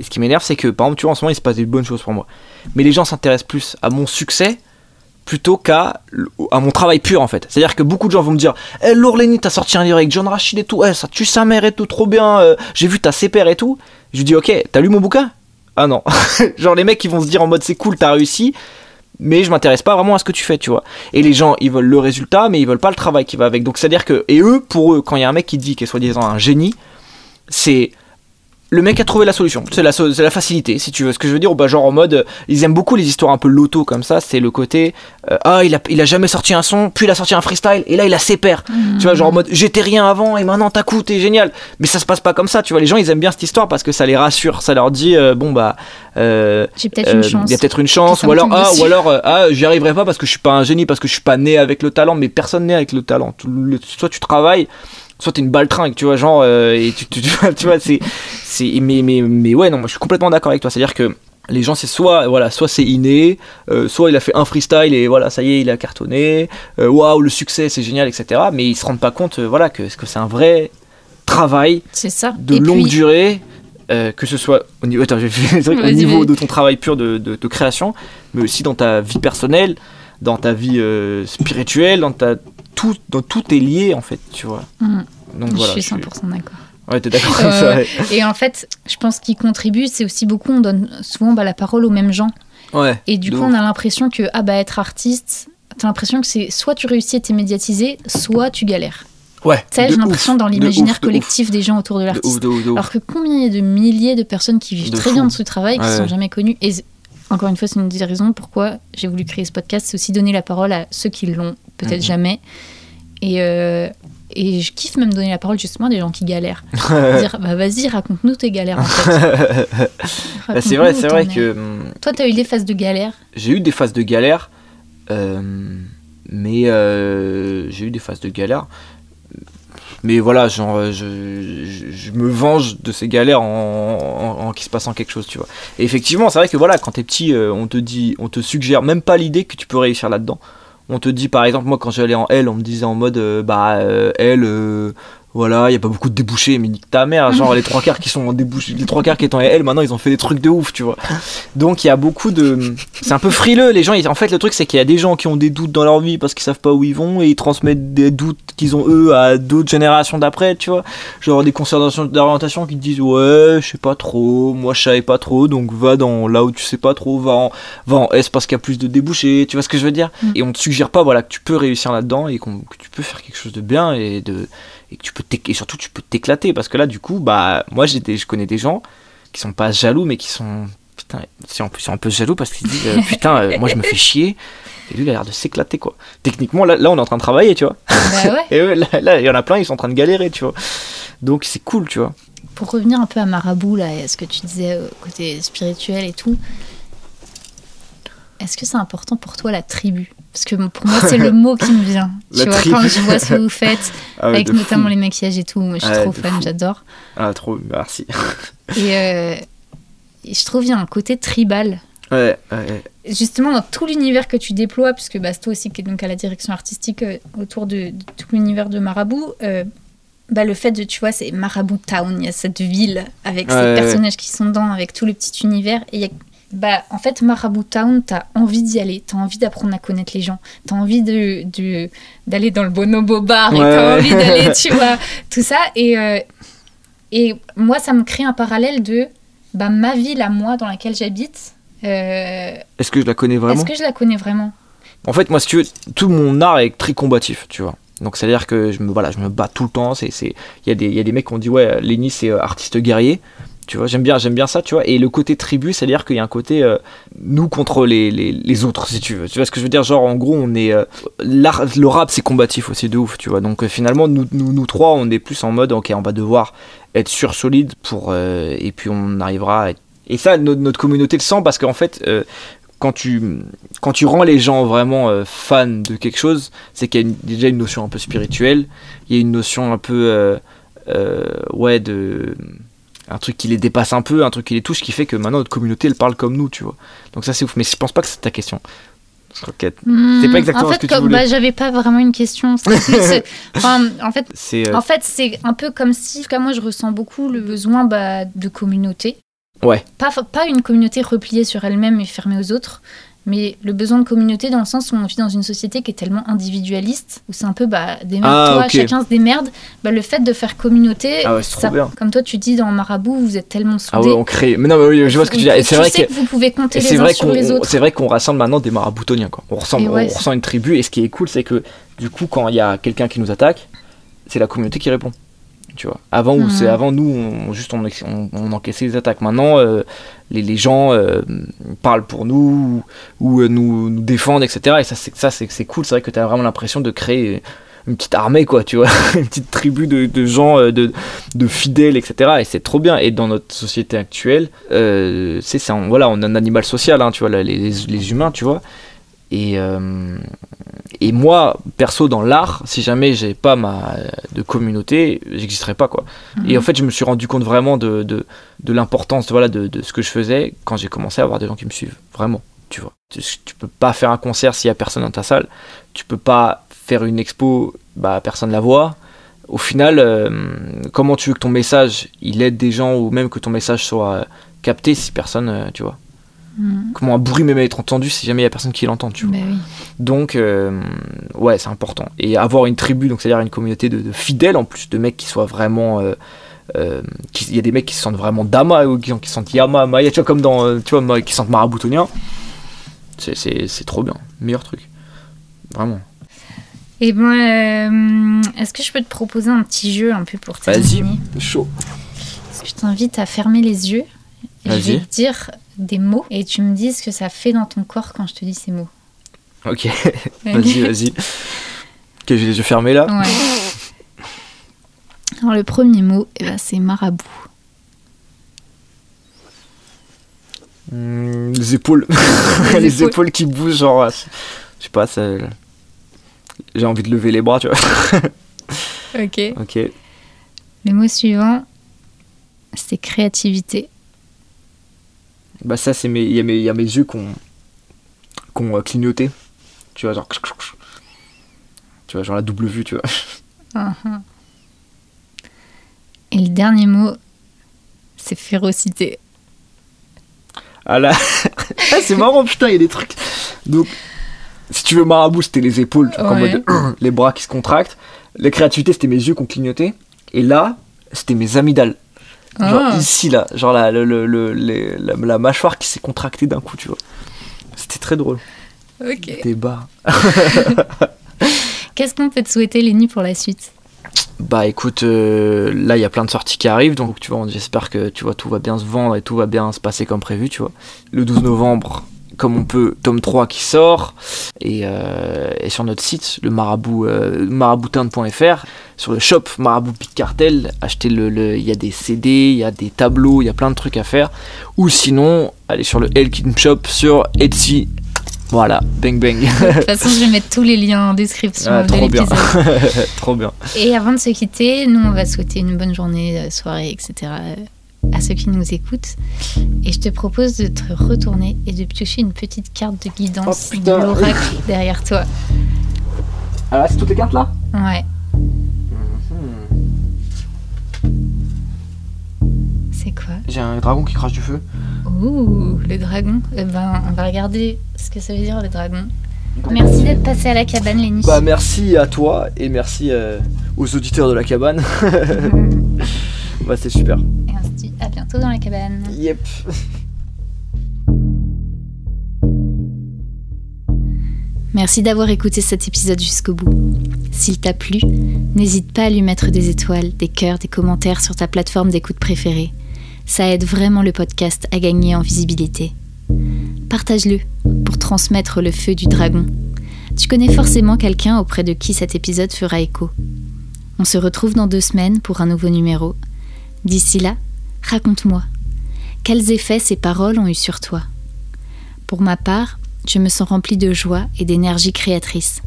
ce qui m'énerve, c'est que, par exemple, tu vois, en ce moment, il se passe des bonnes choses pour moi. Mais les gens s'intéressent plus à mon succès plutôt qu'à à mon travail pur en fait. C'est-à-dire que beaucoup de gens vont me dire Eh Lourd Lenny, t'as sorti un livre avec John Rachid et tout, eh, ça tue sa mère et tout, trop bien, euh, j'ai vu ta CPR et tout. Je lui dis Ok, t'as lu mon bouquin? Ah non. <laughs> Genre les mecs qui vont se dire en mode c'est cool, t'as réussi, mais je m'intéresse pas vraiment à ce que tu fais, tu vois. Et les gens, ils veulent le résultat, mais ils veulent pas le travail qui va avec. Donc c'est-à-dire que, et eux, pour eux, quand il y a un mec qui dit qu'il est soi-disant un génie, c'est le mec a trouvé la solution. C'est la, facilité, si tu veux. Ce que je veux dire, bah, genre en mode, ils aiment beaucoup les histoires un peu loto comme ça. C'est le côté, euh, ah, il a, il a jamais sorti un son, puis il a sorti un freestyle, et là il a ses pairs. Tu vois, genre en mode, j'étais rien avant, et maintenant t'as coup, t'es génial. Mais ça se passe pas comme ça, tu vois. Les gens, ils aiment bien cette histoire parce que ça les rassure. Ça leur dit, euh, bon bah, euh, J'ai peut-être euh, une chance. Il y a peut-être une chance, ou alors, ah, ou alors, ah, j'y arriverai pas parce que je suis pas un génie, parce que je suis pas né avec le talent, mais personne n'est avec le talent. Soit tu travailles, soit t'es une baltringue, tu vois, genre, euh, et tu, tu, tu vois, tu vois, c'est, c'est, mais, mais, mais ouais, non, moi je suis complètement d'accord avec toi. C'est-à-dire que Les gens, c'est soit voilà, soit c'est inné, euh, soit il a fait un freestyle et voilà, ça y est, il a cartonné. euh, Waouh, le succès, c'est génial, etc. Mais ils se rendent pas compte, euh, voilà, que, que c'est un vrai travail C'est ça. de Et longue puis- durée, euh, que ce soit au niveau, attends, Vas-y, niveau de ton travail pur de, de- de création, mais aussi dans ta vie personnelle, dans ta vie euh, spirituelle, dans ta tout, dans tout est lié en fait, tu vois. Mhm. Donc je voilà. suis je 100% d'accord. Ouais, t'es d'accord. Euh. Et en fait, je pense qu'il contribue, c'est aussi beaucoup, on donne souvent bah, la parole aux mêmes gens. Ouais. Et du coup, ouf. on a l'impression que ah bah être artiste, t'as l'impression que c'est soit tu réussis et t'es médiatisé, soit tu galères. Ouais. Tu sais, de j'ai l'impression dans l'imaginaire de collectif des gens autour de l'artiste. de. Alors que combien il y a de milliers de personnes qui vivent très fou. bien de ce travail, qui Ouais. sont jamais connues. Et encore une fois, c'est une des raisons pourquoi j'ai voulu créer ce podcast, c'est aussi donner la parole à ceux qui l'ont peut-être Mhm. jamais. Et, euh, et je kiffe même donner la parole justement à des gens qui galèrent. <laughs> Dire, bah vas-y, raconte-nous tes galères en fait. <laughs> Bah, c'est vrai, c'est vrai que hum, Toi, t'as eu des phases de galère? j'ai eu des phases de galère, euh, mais euh, j'ai eu des phases de galère. Mais voilà, genre, je, je, je me venge de ces galères en, en, en qui se passant quelque chose, tu vois. Et effectivement, c'est vrai que voilà, quand t'es petit, on te dit, on te suggère même pas l'idée que tu peux réussir là-dedans. On te dit, par exemple, moi quand j'allais en L, on me disait en mode, euh, bah, euh, L, euh, voilà, il y a pas beaucoup de débouchés, mais nique ta mère, genre <laughs> les trois quarts qui sont en débouchés, les trois quarts qui étaient en L, maintenant ils ont fait des trucs de ouf, tu vois. Donc il y a beaucoup de. C'est un peu frileux, les gens. ils- En fait, le truc, c'est qu'il y a des gens qui ont des doutes dans leur vie parce qu'ils savent pas où ils vont et ils transmettent des doutes qu'ils ont eux à d'autres générations d'après, tu vois. Genre des concertations d'orientation qui te disent Ouais, je sais pas trop, moi je savais pas trop, donc va dans là où tu sais pas trop, va en, va en S parce qu'il y a plus de débouchés, tu vois ce que je veux dire? Mm. Et on te suggère pas voilà, que tu peux réussir là-dedans et que tu peux faire quelque chose de bien et de. Et, que tu peux et surtout tu peux t'éclater parce que là du coup bah moi j'ai des- je connais des gens qui sont pas jaloux mais qui sont putain c'est en plus un peu jaloux parce qu'ils disent euh, putain euh, moi je me fais <laughs> chier. Et lui il a l'air de s'éclater quoi. Techniquement là, là on est en train de travailler tu vois. Bah ouais. <laughs> et eux, là, il y en a plein ils sont en train de galérer tu vois. Donc c'est cool tu vois. Pour revenir un peu à Marabout, là, et à ce que tu disais euh, côté spirituel et tout, est-ce que c'est important pour toi la tribu? Parce que pour moi, c'est <laughs> le mot qui me vient. Tu vois, quand je vois ce que vous <laughs> faites, Ah ouais, avec notamment fou. les maquillages et tout, moi je suis trop fan, j'adore. ah trop merci <laughs> Et, euh, et je trouve qu'il y a un côté tribal. ouais, ouais, Justement, dans tout l'univers que tu déploies, puisque bah, c'est toi aussi qui est donc à la direction artistique euh, autour de, de tout l'univers de Marabout, euh, bah, le fait de, tu vois, c'est Marabout Town, il y a cette ville avec ces personnages qui sont dedans, avec tout le petit univers. Et il y a- bah, en fait, Marabout Town, t'as envie d'y aller, t'as envie d'apprendre à connaître les gens, t'as envie de, de- d'aller dans le bonobo bar, et t'as envie d'aller, tu <laughs> vois, tout ça. Et, euh, et moi, ça me crée un parallèle de bah, ma ville à moi dans laquelle j'habite. euh, est-ce que je la connais vraiment? est-ce que je la connais vraiment? En fait, moi, si tu veux, tout mon art est très combatif, tu vois. Donc, c'est-à-dire que je me, voilà, je me bats tout le temps. Il y a des, y a des mecs qui ont dit, ouais, Lenny, c'est euh, artiste guerrier. Tu vois, j'aime bien, j'aime bien ça, tu vois. Et le côté tribu, c'est-à-dire qu'il y a un côté euh, nous contre les, les, les autres, si tu veux. Tu vois ce que je veux dire? Genre, en gros, on est. euh, le rap, c'est combatif aussi de ouf, tu vois. Donc, euh, finalement, nous, nous, trois, on est plus en mode, ok, on va devoir être sur solide pour. et puis, on arrivera Et ça, notre, communauté le sent parce qu'en fait. quand tu, quand tu rends les gens vraiment fans de quelque chose, c'est qu'il y a déjà une notion un peu spirituelle, il y a une notion un peu, ouais, de un truc qui les dépasse un peu, un truc qui les touche, qui fait que maintenant notre communauté elle parle comme nous, tu vois. Donc ça c'est ouf, mais je pense pas que c'est ta question. Que C'est pas exactement en ce fait, que tu voulais. bah, j'avais pas vraiment une question. <laughs> enfin, en fait, C'est euh, en fait, c'est un peu comme si, en tout cas, moi, je ressens beaucoup le besoin bah, de communauté. Ouais. Pas, pas une communauté repliée sur elle-même et fermée aux autres, mais le besoin de communauté dans le sens où on vit dans une société qui est tellement individualiste, où c'est un peu bah, démerde-toi, Ah, chacun se démerde. Bah, le fait de faire communauté, Ah ouais, ça- comme toi tu dis dans Marabout, vous êtes tellement soudés. ah ouais, on crée. Mais non, mais oui, je vois ce que tu dis. Et c'est vrai que que vous pouvez compter les uns sur qu'on les autres. c'est vrai qu'on rassemble maintenant des maraboutoniens quoi. On ressemble, ouais, on ressent une tribu et ce qui est cool c'est que du coup quand il y a quelqu'un qui nous attaque, c'est la communauté qui répond. Tu vois. Avant où c'est avant nous on juste on, ex- on, on encaissait les attaques. Maintenant euh, les, les gens euh, parlent pour nous ou, ou, euh, nous, nous défendent etc. Et ça c'est ça c'est c'est cool. C'est vrai que tu as vraiment l'impression de créer une petite armée quoi tu vois <laughs> une petite tribu de, de gens de, de fidèles etc et c'est trop bien et dans notre société actuelle euh, c'est ça on- voilà on est un animal social hein, tu vois les, les, les humains tu vois Et, euh, et moi, perso, dans l'art, si jamais j'ai pas ma de communauté, j'existerais pas quoi. Et en fait, je me suis rendu compte vraiment de, de, de l'importance voilà, de, de ce que je faisais quand j'ai commencé à avoir des gens qui me suivent. Vraiment, tu vois. Tu, tu peux pas faire un concert s'il y a personne dans ta salle. Tu peux pas faire une expo, bah personne la voit. Au final, euh, comment tu veux que ton message il aide des gens ou même que ton message soit capté si personne, euh, tu vois. Mhm. Comment un bruit même être entendu si jamais il y a personne qui l'entend, tu vois. Oui. Donc, euh, ouais, c'est important. Et avoir une tribu, donc c'est-à-dire une communauté de, de fidèles en plus, de mecs qui soient vraiment. euh, euh, qui- Il y a des mecs qui se sentent vraiment Dama, ou qui, qui se sentent Yama, Maya, tu vois, comme dans. Tu vois, qui se sentent Maraboutonien. C'est- C'est c'est trop bien. Meilleur truc. Vraiment. Et ben, euh, est-ce que je peux te proposer un petit jeu un peu pour Vas-y. terminer Chaud. Je t'invite à fermer les yeux. Et je Vas-y. vais te dire des mots et tu me dis ce que ça fait dans ton corps quand je te dis ces mots. Ok, <laughs> vas-y, vas-y. Ok, j'ai les yeux fermés là. Ouais. Alors le premier mot, eh ben, c'est marabout. Hmm, les épaules. <laughs> Les <laughs> les épaules. épaules qui bougent, genre. euh, Je sais pas, ça. J'ai envie de lever les bras, tu vois. Ok. Ok. Le mot suivant, c'est créativité. Bah ça c'est mes il y, y a mes yeux qui ont qui ont, euh, clignoté. Tu vois genre tu vois genre la double vue, tu vois. Mhm. Et le dernier mot, c'est férocité. Ah là <laughs> Ah, c'est marrant putain, il y a des trucs. Donc si tu veux marabout, c'était les épaules, tu vois, en Ouais. mode <clears throat> les bras qui se contractent. La créativité, c'était mes yeux qui ont clignoté et là, c'était mes amygdales. Genre Ah. ici là, genre la, le- le- le- les- la, la mâchoire qui s'est contractée d'un coup, tu vois. C'était très drôle. Ok. Des <laughs> bas. Qu'est-ce qu'on peut te souhaiter, Lénie, pour la suite? Bah écoute, euh, là il y a plein de sorties qui arrivent, donc tu vois, j'espère que tu vois tout va bien se vendre et tout va bien se passer comme prévu, tu vois. Le 12 novembre, comme on peut, tome 3 qui sort, et, euh, et sur notre site, le marabout, euh, maraboutin.fr, sur le shop Marabout Pit Cartel, achetez le, le- il y a des CD, il y a des tableaux, il y a plein de trucs à faire, ou sinon, allez sur le Elkin Shop sur Etsy. Voilà, bang bang. De toute façon, je vais mettre tous les liens en description Ah, de trop bien. l'épisode. <laughs> Trop bien. Et avant de se quitter, nous, on va souhaiter une bonne journée, euh, soirée, etc. à ceux qui nous écoutent. Et je te propose de te retourner et de piocher une petite carte de guidance Oh, de l'oracle derrière toi. Alors, c'est toutes les cartes là? Ouais, c'est quoi? J'ai un dragon qui crache du feu. Ouh, le dragon. Eh ben, on va regarder ce que ça veut dire, le dragon. Merci d'être passé à la cabane, Lénie. Bah merci à toi et merci euh, aux auditeurs de la cabane. <laughs> bah c'est super. Et dans la cabane. Yep. <laughs> Merci d'avoir écouté cet épisode jusqu'au bout. S'il t'a plu, n'hésite pas à lui mettre des étoiles, des cœurs, des commentaires sur ta plateforme d'écoute préférée. Ça aide vraiment le podcast à gagner en visibilité. Partage-le pour transmettre le feu du dragon. Tu connais forcément quelqu'un auprès de qui cet épisode fera écho. On se retrouve dans deux semaines pour un nouveau numéro. D'ici là, raconte-moi. Quels effets ces paroles ont eu sur toi? Pour ma part, je me sens remplie de joie et d'énergie créatrice.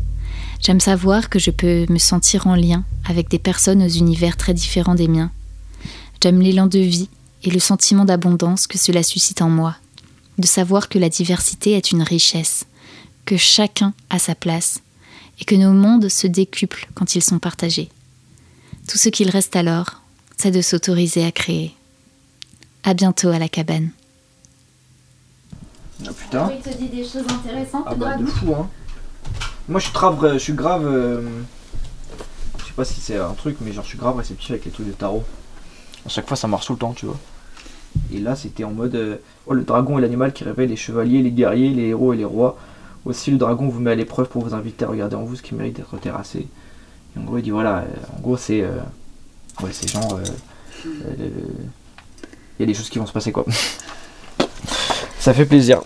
J'aime savoir que je peux me sentir en lien avec des personnes aux univers très différents des miens. J'aime l'élan de vie et le sentiment d'abondance que cela suscite en moi. De savoir que la diversité est une richesse, que chacun a sa place et que nos mondes se décuplent quand ils sont partagés. Tout ce qu'il reste alors, c'est de s'autoriser à créer. À bientôt à la cabane. Ah putain. Il te dit des choses intéressantes, Ah bah de fou hein. Moi je suis grave, je suis grave. euh, Je sais pas si c'est un truc, mais genre je suis grave réceptif avec les trucs de tarot. À chaque fois ça marche tout le temps, tu vois. Et là c'était en mode euh, oh, le dragon est l'animal qui réveille les chevaliers, les guerriers, les héros et les rois. Aussi le dragon vous met à l'épreuve pour vous inviter à regarder en vous ce qui mérite d'être terrassé. Et en gros il dit voilà, euh, en gros c'est euh, ouais c'est genre euh, euh, il y a des choses qui vont se passer quoi. ça fait plaisir.